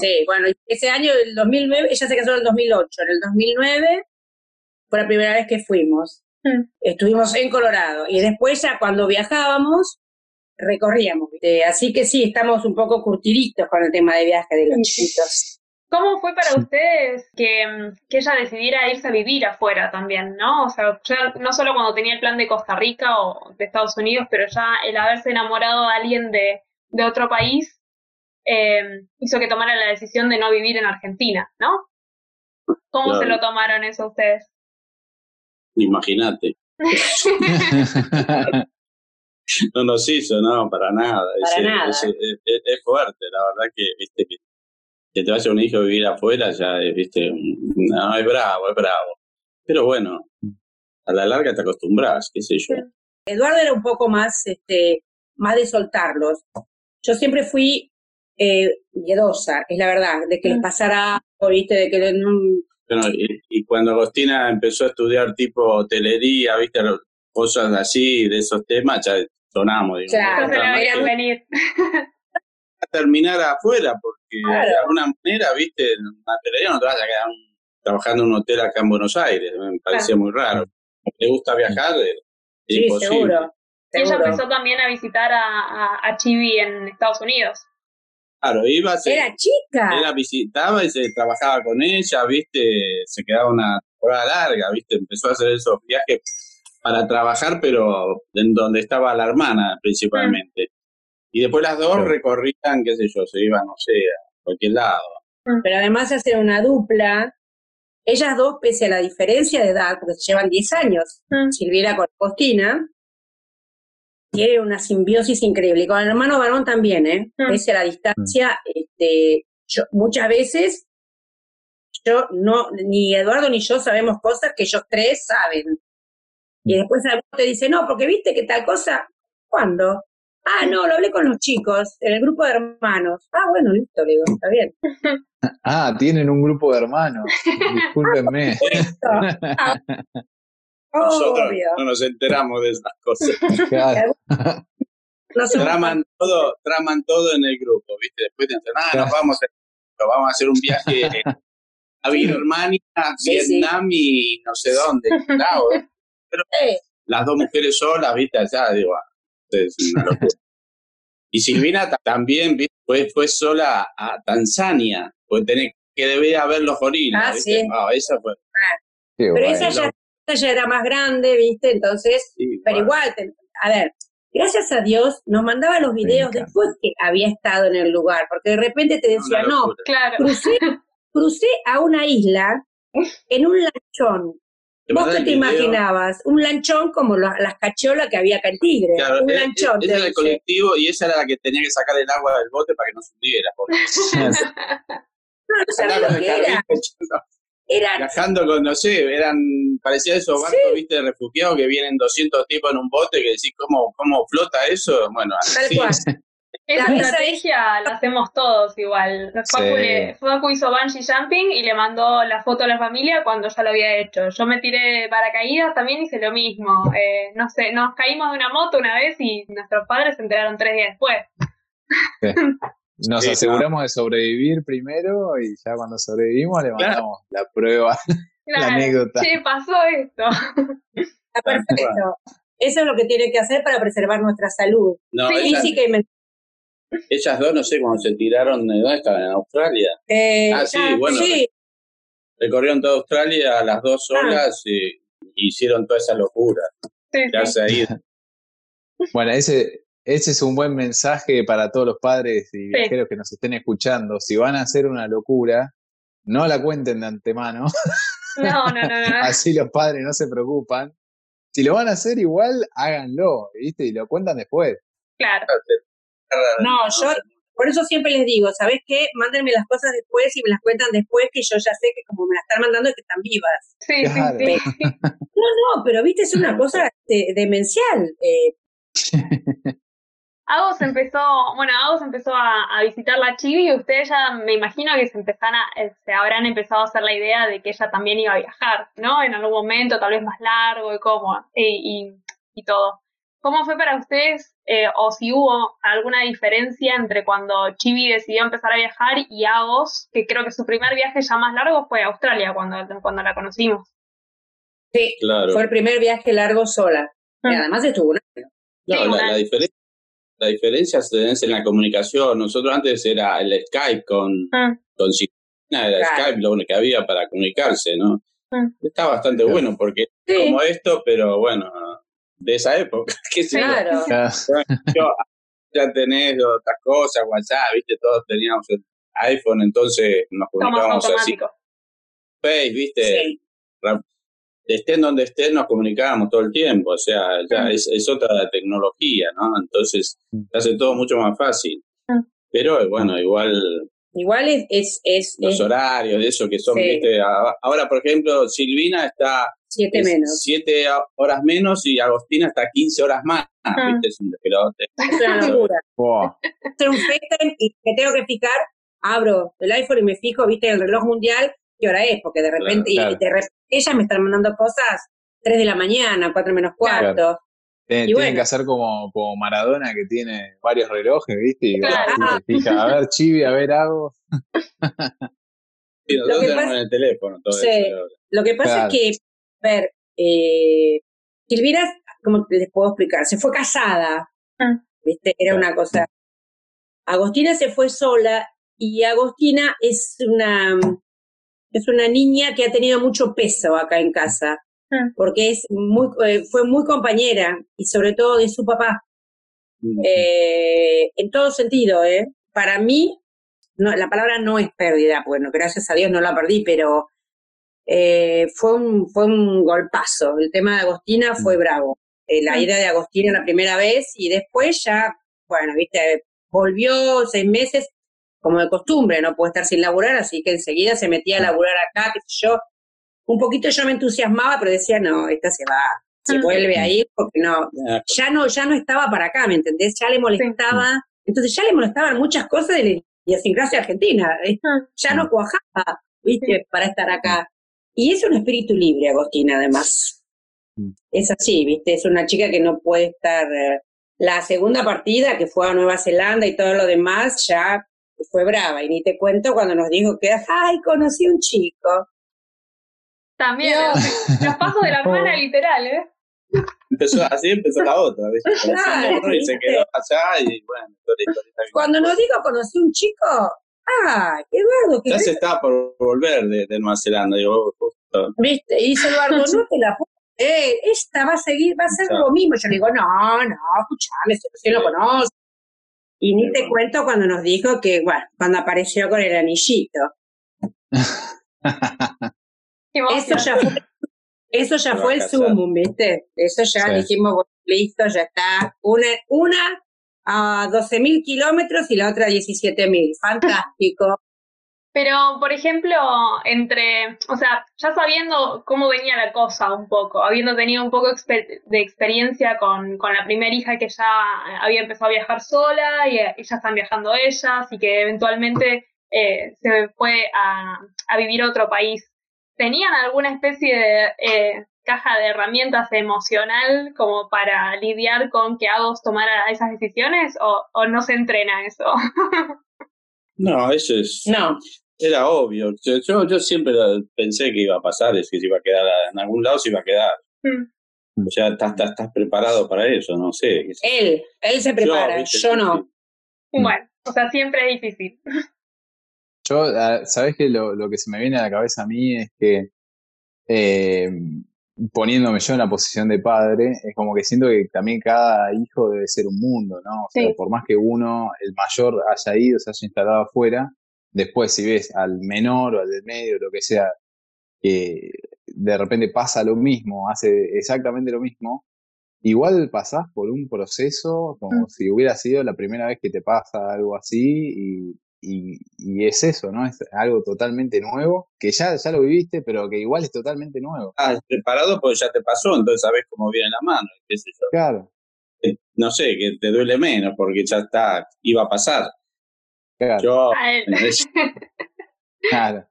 Sí. bueno, ese año, el 2009, ella se casó en el 2008. En el 2009 fue la primera vez que fuimos. Mm. Estuvimos en Colorado. Y después ya cuando viajábamos, recorríamos. así que sí, estamos un poco curtiditos con el tema de viaje de los chiquitos. ¿Cómo fue para ustedes que, que, ella decidiera irse a vivir afuera también, no? O sea, ya no solo cuando tenía el plan de Costa Rica o de Estados Unidos, pero ya el haberse enamorado de alguien de, de otro país eh, hizo que tomara la decisión de no vivir en Argentina, ¿no? ¿Cómo se lo tomaron eso ustedes? Imagínate. <laughs> no nos hizo, no, para nada. es, fuerte, la verdad que, viste, que, te vaya un hijo a vivir afuera, ya, viste, no, es bravo, es bravo. Pero bueno, a la larga te acostumbras, qué sé yo. Eduardo era un poco más, este, más de soltarlos. Yo siempre fui eh, miedosa, es la verdad, de que les mm. pasara algo, viste, de que bueno, y, y, cuando Agostina empezó a estudiar tipo hotelería, viste, cosas así, de esos temas, ya sonamos. Digo, claro, se venir. A terminar afuera, porque de alguna manera, viste, en hotelería no te vas a quedar trabajando en un hotel acá en Buenos Aires, me parecía muy raro. ¿Te gusta viajar? sí, seguro. Y ella empezó también a visitar a, a, Chibi en Estados Unidos. Claro, iba, era chica. Era visitaba y se trabajaba con ella, viste, se quedaba una temporada larga, viste, empezó a hacer esos viajes para trabajar, pero en donde estaba la hermana principalmente. Y después las dos recorrían, qué sé yo, se iban, no sé, a cualquier lado. Pero además hacer una dupla, ellas dos, pese a la diferencia de edad, porque se llevan 10 años, mm. Silvina con Agostina, tiene una simbiosis increíble. Y con el hermano varón también, ¿eh? Mm. Pese a la distancia, este, yo, muchas veces yo no, ni Eduardo ni yo sabemos cosas que ellos tres saben. Y mm. después te dice, no, porque viste que tal cosa, ¿cuándo? Ah, no, lo hablé con los chicos, en el grupo de hermanos. Ah, bueno, listo, digo, está bien. <laughs> Ah, tienen un grupo de hermanos. Discúlpenme. <laughs> Nosotros no nos enteramos de esas cosas. <laughs> traman todo, traman todo en el grupo, ¿viste? Después dicen, ah, nos vamos a, vamos a hacer un viaje a Birmania, Vietnam y no sé dónde. pero las dos mujeres solas, ¿viste? Allá, digo, ah, es <laughs> una locura. Y Silvina también fue, fue sola a Tanzania, pues tenés que debía ver los gorilas. Ah, ¿viste? sí. Ah, esa fue. Ah. Pero esa ya, ya, era más grande, ¿viste? Entonces, pero igual, a ver, gracias a Dios nos mandaba los videos después que había estado en el lugar, porque de repente te decía, no, claro. crucé, crucé a una isla <laughs> en un lanchón ¿Vos qué te imaginabas? Un lanchón como las cacholas que había acá en Tigre. Claro, un e, e, lanchón. Ese era el colectivo y esa era la que tenía que sacar el agua del bote para que no se hundiera. <laughs> no, no sabía lo que era. Viajando con, no sé, eran, parecía esos barcos, viste, de refugiados que vienen 200 tipos en un bote que decís, ¿cómo, cómo flota eso? Bueno, Tal cual. Esa estrategia la hacemos todos igual. Facu, hizo bungee jumping y le mandó la foto a la familia cuando ya lo había hecho. Yo me tiré de paracaídas, también hice lo mismo. Eh, no sé, nos caímos de una moto una vez y nuestros padres se enteraron tres días después. <laughs> Nos aseguramos de sobrevivir primero y ya cuando sobrevivimos le mandamos la prueba, <laughs> la anécdota. Sí, pasó esto. Está perfecto. <laughs> Eso es lo que tiene que hacer para preservar nuestra salud física y mental. Ellas dos, no sé, cuando se tiraron, ¿dónde estaban? ¿En Australia? Eh, ah, sí, bueno. Recorrieron toda Australia a las dos ah. horas y hicieron toda esa locura. Sí, <laughs> Bueno, ese, ese es un buen mensaje para todos los padres y viajeros que nos estén escuchando. Si van a hacer una locura, no la cuenten de antemano. No, no, no, no. <laughs> Así los padres no se preocupan. Si lo van a hacer igual, háganlo, ¿viste? Y lo cuentan después. Claro. No, yo por eso siempre les digo, ¿sabes qué? Mándenme las cosas después y me las cuentan después, que yo ya sé que como me las están mandando es que están vivas. Sí, sí, sí. <laughs> No, no, pero viste, es una cosa este, demencial. Eh. <laughs> Agos empezó, bueno, Agos empezó a, visitar la Chivi y ustedes ya me imagino que se empezan a, eh, se habrán empezado a hacer la idea de que ella también iba a viajar, ¿no? En algún momento, tal vez más largo y cómo, y, y todo. ¿Cómo fue para ustedes eh, o si hubo alguna diferencia entre cuando Chibi decidió empezar a viajar y Agos, que creo que su primer viaje ya más largo fue a Australia cuando, cuando la conocimos? Sí, claro. fue el primer viaje largo sola. Y ah. además estuvo un año. No, la, diferencia, la diferencia es en la comunicación. Nosotros antes era el Skype con, ah. con era Skype lo único que había para comunicarse, ¿no? Ah. Está bastante bueno porque es como esto, pero bueno, de esa época. <laughs> claro. ya tenés otras cosas, WhatsApp, viste, todos teníamos el iPhone, entonces nos comunicábamos así. Face, viste, estén donde estén, nos comunicábamos todo el tiempo, o sea, ya es, es, otra tecnología, ¿no? Entonces, mm. hace todo mucho más fácil. Mm. Pero bueno, igual Igual es... es, los horarios, de eso que son, ¿viste? Ahora, por ejemplo, Silvina está... Siete menos. Siete horas menos y Agostina está quince horas más. Ah. ¿Viste? Es un despelote. <laughs> Es un FaceTime y me tengo que fijar, abro el iPhone y me fijo, ¿viste? El reloj mundial, ¿qué hora es? Porque de repente, Y de repente ellas me están mandando cosas tres de la mañana, cuatro menos cuarto. Tienen, que hacer como, como, Maradona que tiene varios relojes, ¿viste? Y fija, a ver Chibi, a ver hago. sí, lo que pasa, en el teléfono todo Lo que pasa es que, a ver, eh, Silvira, ¿cómo les puedo explicar? Se fue casada, ah. ¿viste? Era una cosa. Agostina se fue sola y Agostina es una, es una niña que ha tenido mucho peso acá en casa. Ah. porque es muy, eh, fue muy compañera y sobre todo de su papá. Eh, en todo sentido, ¿eh? Para mí, no, la palabra no es pérdida, bueno, gracias a Dios no la perdí, pero eh, fue, un, fue un golpazo. El tema de Agostina fue bravo. Eh, la mm. ida de Agostina la primera vez y después ya, bueno, viste, volvió seis meses como de costumbre, no puede estar sin laburar, así que enseguida se metía a laburar acá, qué sé yo. Un poquito yo me entusiasmaba, pero decía, no, esta se va, se vuelve a ir porque no, ya no, ya no estaba para acá, ¿me entendés? Ya le molestaba, entonces ya le molestaban muchas cosas de la idiosincrasia argentina, ya no cuajaba, viste, para estar acá. Y es un espíritu libre, Agostina, además. Mm. Es así, viste, es una chica que no puede estar... Eh, la segunda partida, que fue a Nueva Zelanda y todo lo demás, ya fue brava. Y ni te cuento cuando nos dijo que, ay, conocí un chico. También, los pasos de la <laughs> hermana, literal, ¿eh? Empezó, así empezó la otra, Claro, y se quedó allá y bueno, Cuando nos dijo conocí un chico, ah, Eduardo, que. Ya se estaba por volver de, de Nueva Zelanda, digo, Viste, y dice Eduardo, no te la eh, esta va a seguir, va a ser lo mismo. Yo le digo, no, no, escuchame, si lo conozco. Y ni te cuento cuando nos dijo que, bueno, cuando apareció con el anillito. <laughs> eso ya fue eso ya fue el Zoom, ¿viste? Eso ya dijimos, listo, ya está. Una, una a 12.000 kilómetros y la otra a 17.000. Fantástico. Pero, por ejemplo, entre, o sea, ya sabiendo cómo venía la cosa un poco, habiendo tenido un poco de experiencia con, con, la primera hija que ya había empezado a viajar sola y, ya están viajando ellas y que eventualmente eh, se fue a, a vivir a otro país ¿tenían alguna especie de eh, caja de herramientas emocional como para lidiar con que Agos tomara esas decisiones o, no se entrena eso? <laughs> no, eso es... No. Era obvio. Yo, yo, siempre pensé que iba a pasar, es que se iba a quedar en algún lado, se iba a quedar. Mm. O sea, estás, estás, preparado para eso, no sé. Él, él se prepara, yo, no. Bueno, o sea, siempre es difícil. <laughs> Yo, ¿sabes que lo, lo, que se me viene a la cabeza a mí es que eh, poniéndome yo en la posición de padre, es como que siento que también cada hijo debe ser un mundo, ¿no? O sea, por más que uno, el mayor, haya ido, se haya instalado afuera, después si ves al menor o al del medio, lo que sea, que de repente pasa lo mismo, hace exactamente lo mismo, igual pasás por un proceso como mm. si hubiera sido la primera vez que te pasa algo así y y, y, es eso, ¿no? Es algo totalmente nuevo, que ya, ya lo viviste, pero que igual es totalmente nuevo. Ah, preparado porque ya te pasó, entonces sabes cómo viene la mano, qué sé yo. Claro. Eh, no sé, que te duele menos porque ya está, iba a pasar. Claro. Yo, <laughs> claro.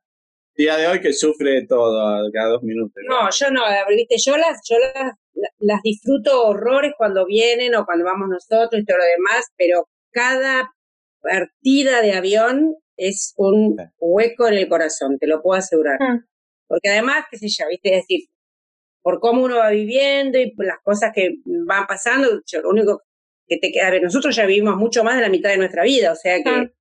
Día de hoy que sufre todo cada dos minutos. No, yo no, viste, yo las, yo las, las disfruto horrores cuando vienen o cuando vamos nosotros y todo lo demás, pero cada partida de avión es un hueco en el corazón, te lo puedo asegurar. Ah. Porque además, qué sé yo, viste, es decir, por cómo uno va viviendo y las cosas que van pasando, yo, lo único que te queda, a ver, nosotros ya vivimos mucho más de la mitad de nuestra vida, o sea que, ah.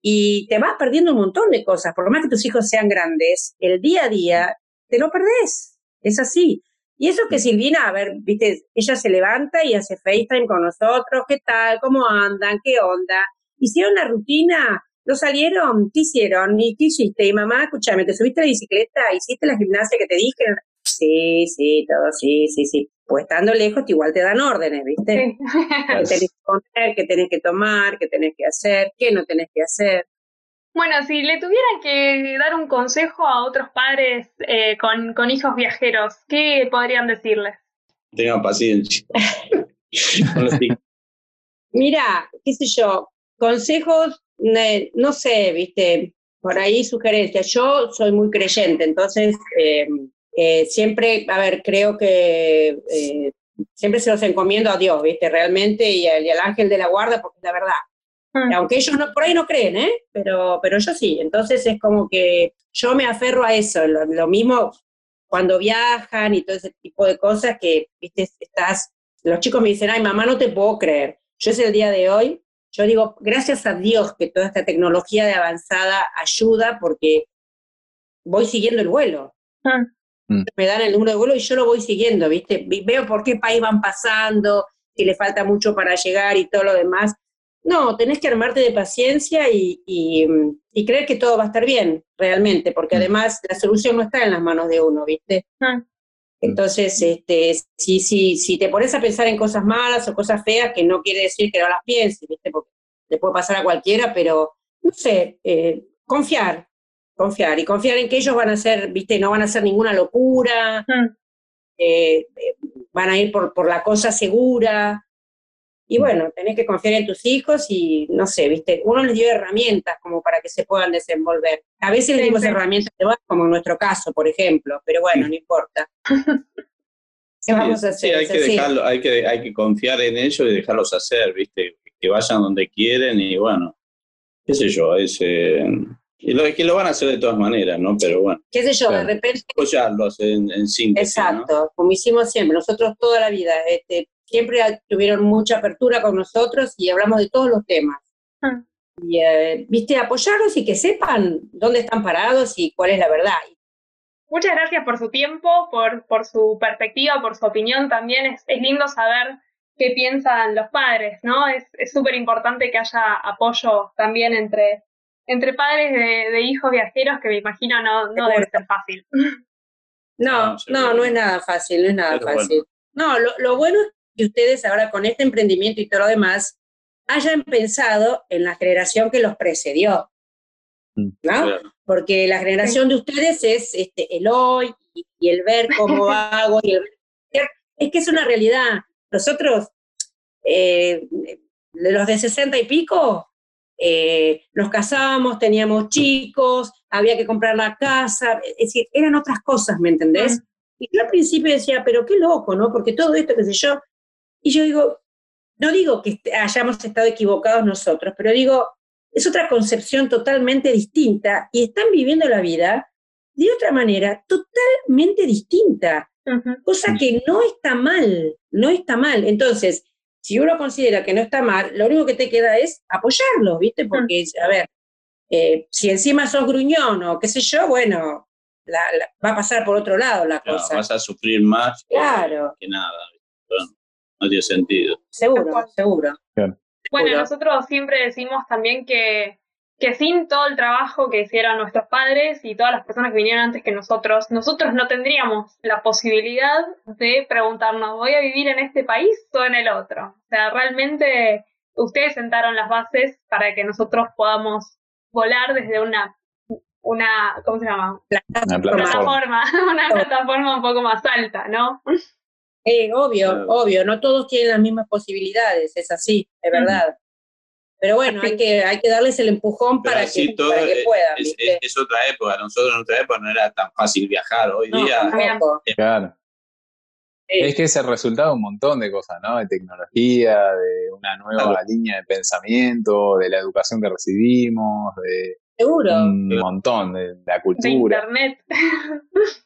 y te vas perdiendo un montón de cosas, por lo más que tus hijos sean grandes, el día a día te lo perdés, es así. Y eso que Silvina, a ver, viste, ella se levanta y hace FaceTime con nosotros, ¿qué tal? ¿Cómo andan? ¿Qué onda? Hicieron la rutina, no salieron, ¿qué hicieron? ¿Y qué hiciste? Y mamá, escúchame, ¿te subiste a la bicicleta? ¿Hiciste la gimnasia que te dije? Sí, sí, todo, sí, sí, sí. Pues estando lejos, igual te dan órdenes, ¿viste? que tenés que poner, que tenés que tomar, que tenés que hacer, qué no tenés que hacer. Bueno, si le tuvieran que dar un consejo a otros padres eh, con, con hijos viajeros, ¿qué podrían decirles? Tengan paciencia. <laughs> Mira, qué sé yo, Consejos, no sé, viste, por ahí sugerencias. Yo soy muy creyente, entonces eh, eh, siempre, a ver, creo que eh, siempre se los encomiendo a Dios, viste, realmente, y al, ángel de la guarda, porque es la verdad. Mm. Aunque ellos no, por ahí no creen, ¿eh? Pero, pero yo sí. Entonces es como que yo me aferro a eso. Lo, lo mismo cuando viajan y todo ese tipo de cosas que, viste, estás, los chicos me dicen, ay, mamá, no te puedo creer. Yo es el día de hoy, yo digo, gracias a Dios que toda esta tecnología de avanzada ayuda porque voy siguiendo el vuelo. Ah. Mm. Me dan el número de vuelo y yo lo voy siguiendo, ¿viste? Veo por qué país van pasando, que le falta mucho para llegar y todo lo demás. No, tenés que armarte de paciencia y, y, creer que todo va a estar bien, realmente, porque mm. además la solución no está en las manos de uno, ¿viste? Ah. Entonces, este, si, si, si te pones a pensar en cosas malas o cosas feas, que no quiere decir que no las pienses, ¿viste? Porque le puede pasar a cualquiera, pero, no sé, eh, confiar, confiar, y confiar en que ellos van a hacer, ¿viste? No van a hacer ninguna locura, mm. eh, eh, van a ir por, por la cosa segura, y bueno, tenés que confiar en tus hijos y, no sé, viste, uno les dio herramientas como para que se puedan desenvolver. A veces les dimos herramientas de como en nuestro caso, por ejemplo, pero bueno, no importa. <laughs> ¿Qué vamos a hacer? Sí, hay que, dejarlo, hay, que, hay que confiar en ellos y dejarlos hacer, viste, que vayan donde quieren y bueno, qué sé yo, es... Eh, y lo, que lo van a hacer de todas maneras, ¿no? Pero bueno. ¿Qué sé yo? De repente. Apoyarlos en, en síntesis. Exacto, como hicimos siempre, nosotros toda la vida. Este, siempre tuvieron mucha apertura con nosotros y hablamos de todos los temas. Ah. Y, eh, viste, apoyarlos y que sepan dónde están parados y cuál es la verdad. Muchas gracias por su tiempo, por, por su perspectiva, por su opinión también. Es, es lindo saber qué piensan los padres, ¿no? Es súper importante que haya apoyo también entre, entre padres de, hijos viajeros, que me imagino no, no debe ser fácil. No, no, no es nada fácil, no es nada fácil. No, lo, lo bueno es que ustedes ahora con este emprendimiento y todo lo demás hayan pensado en la generación que los precedió. Mm, ¿no? Porque la generación de ustedes es este, el hoy y, el ver cómo <laughs> hago y el es que es una realidad. Nosotros, eh, los de sesenta y pico, eh, nos casábamos, teníamos chicos, había que comprar la casa, es decir, eran otras cosas, ¿me entendés? Mm. Y yo al principio decía, pero qué loco, ¿no? Porque todo esto, qué sé yo, y yo digo, no digo que hayamos estado equivocados nosotros, pero digo, es otra concepción totalmente distinta y están viviendo la vida de otra manera totalmente distinta, cosa que no está mal, no está mal. Entonces, si uno considera que no está mal, lo único que te queda es apoyarlo, ¿viste? Porque, a ver, eh, si encima sos gruñón o qué sé yo, bueno, va a pasar por otro lado la cosa. Vas a sufrir más claro. que nada no tiene sentido. Seguro, seguro. Bueno, nosotros siempre decimos también que, que sin todo el trabajo que hicieron nuestros padres y todas las personas que vinieron antes que nosotros, nosotros no tendríamos la posibilidad de preguntarnos, ¿voy a vivir en este país o en el otro? O sea, realmente ustedes sentaron las bases para que nosotros podamos volar desde una una, ¿cómo se llama? Una plataforma. una plataforma <laughs> un poco más alta, ¿no? Eh, obvio, obvio, no todos tienen las mismas posibilidades, es así, es verdad. Pero bueno, hay que, hay que darles el empujón para, que, puedan. Es, otra época, nosotros en otra época no era tan fácil viajar, hoy día... Claro. Es que es el resultado de un montón de cosas, ¿no? De tecnología, de una nueva línea de pensamiento, de la educación que recibimos, de Seguro. un montón, de la cultura. De internet.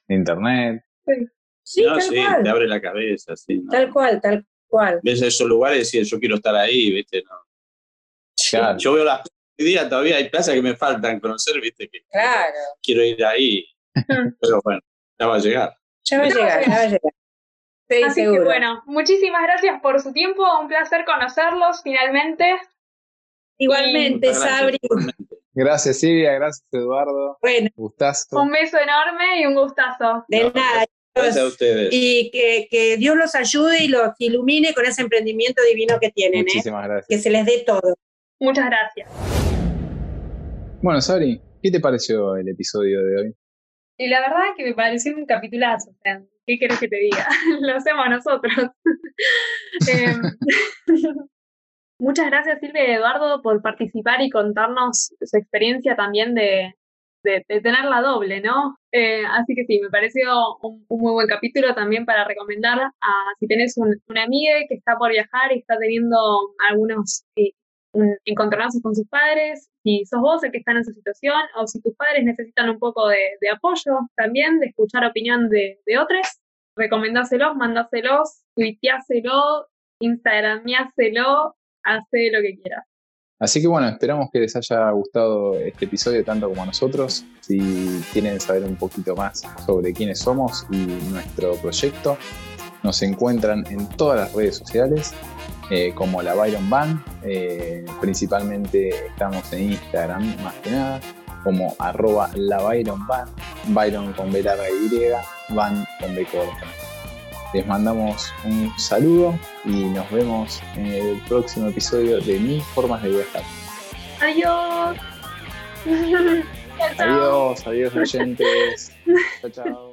De internet. Sí. Sí, tal sí, cual. te abre la cabeza, sí. Tal cual, tal cual. Ves esos lugares y decís, yo quiero estar ahí, ¿viste? No. Yo veo las hoy día todavía hay plazas que me faltan conocer, ¿viste? Que claro. Quiero ir ahí. <laughs> Pero bueno, ya va a llegar. Ya va a llegar, ya va a llegar. Sí, Así seguro. que bueno, muchísimas gracias por su tiempo, un placer conocerlos finalmente. Igualmente, Sabri. Gracias Silvia, gracias Eduardo. Bueno, gustazo. Un beso enorme y un gustazo. De nada, Gracias a ustedes. Y que, que, Dios los ayude y los ilumine con ese emprendimiento divino que tienen. ¿eh? Muchísimas gracias. Que se les dé todo. Muchas gracias. Bueno, Sari, ¿qué te pareció el episodio de hoy? Y la verdad es que me pareció un capitulazo. O sea, ¿qué querés que te diga? <laughs> Lo hacemos nosotros. <laughs> Em, <laughs> muchas gracias, Silvia y Eduardo, por participar y contarnos su experiencia también de, de, tenerla doble, ¿no? Eh, así que sí, me pareció un, muy buen capítulo también para recomendar a si tenés un, una amiga que está por viajar y está teniendo algunos eh, encontronazos con sus padres, si sos vos el que está en esa situación o si tus padres necesitan un poco de, apoyo también, de escuchar opinión de, de otros, recomendáselos, mandáselos, tuiteáselo, instagramiáselo, hace lo que quieras. Así que bueno, esperamos que les haya gustado este episodio tanto como a nosotros. Si quieren saber un poquito más sobre quiénes somos y nuestro proyecto, nos encuentran en todas las redes sociales eh, como la Byron Band. Eh, principalmente estamos en Instagram, más que nada, como arroba la Byron Byron con B larga Y, Band con B. Les mandamos un saludo y nos vemos en el próximo episodio de Mil Formas de Viajar. Adiós. <laughs> adiós, adiós oyentes. chao, chao.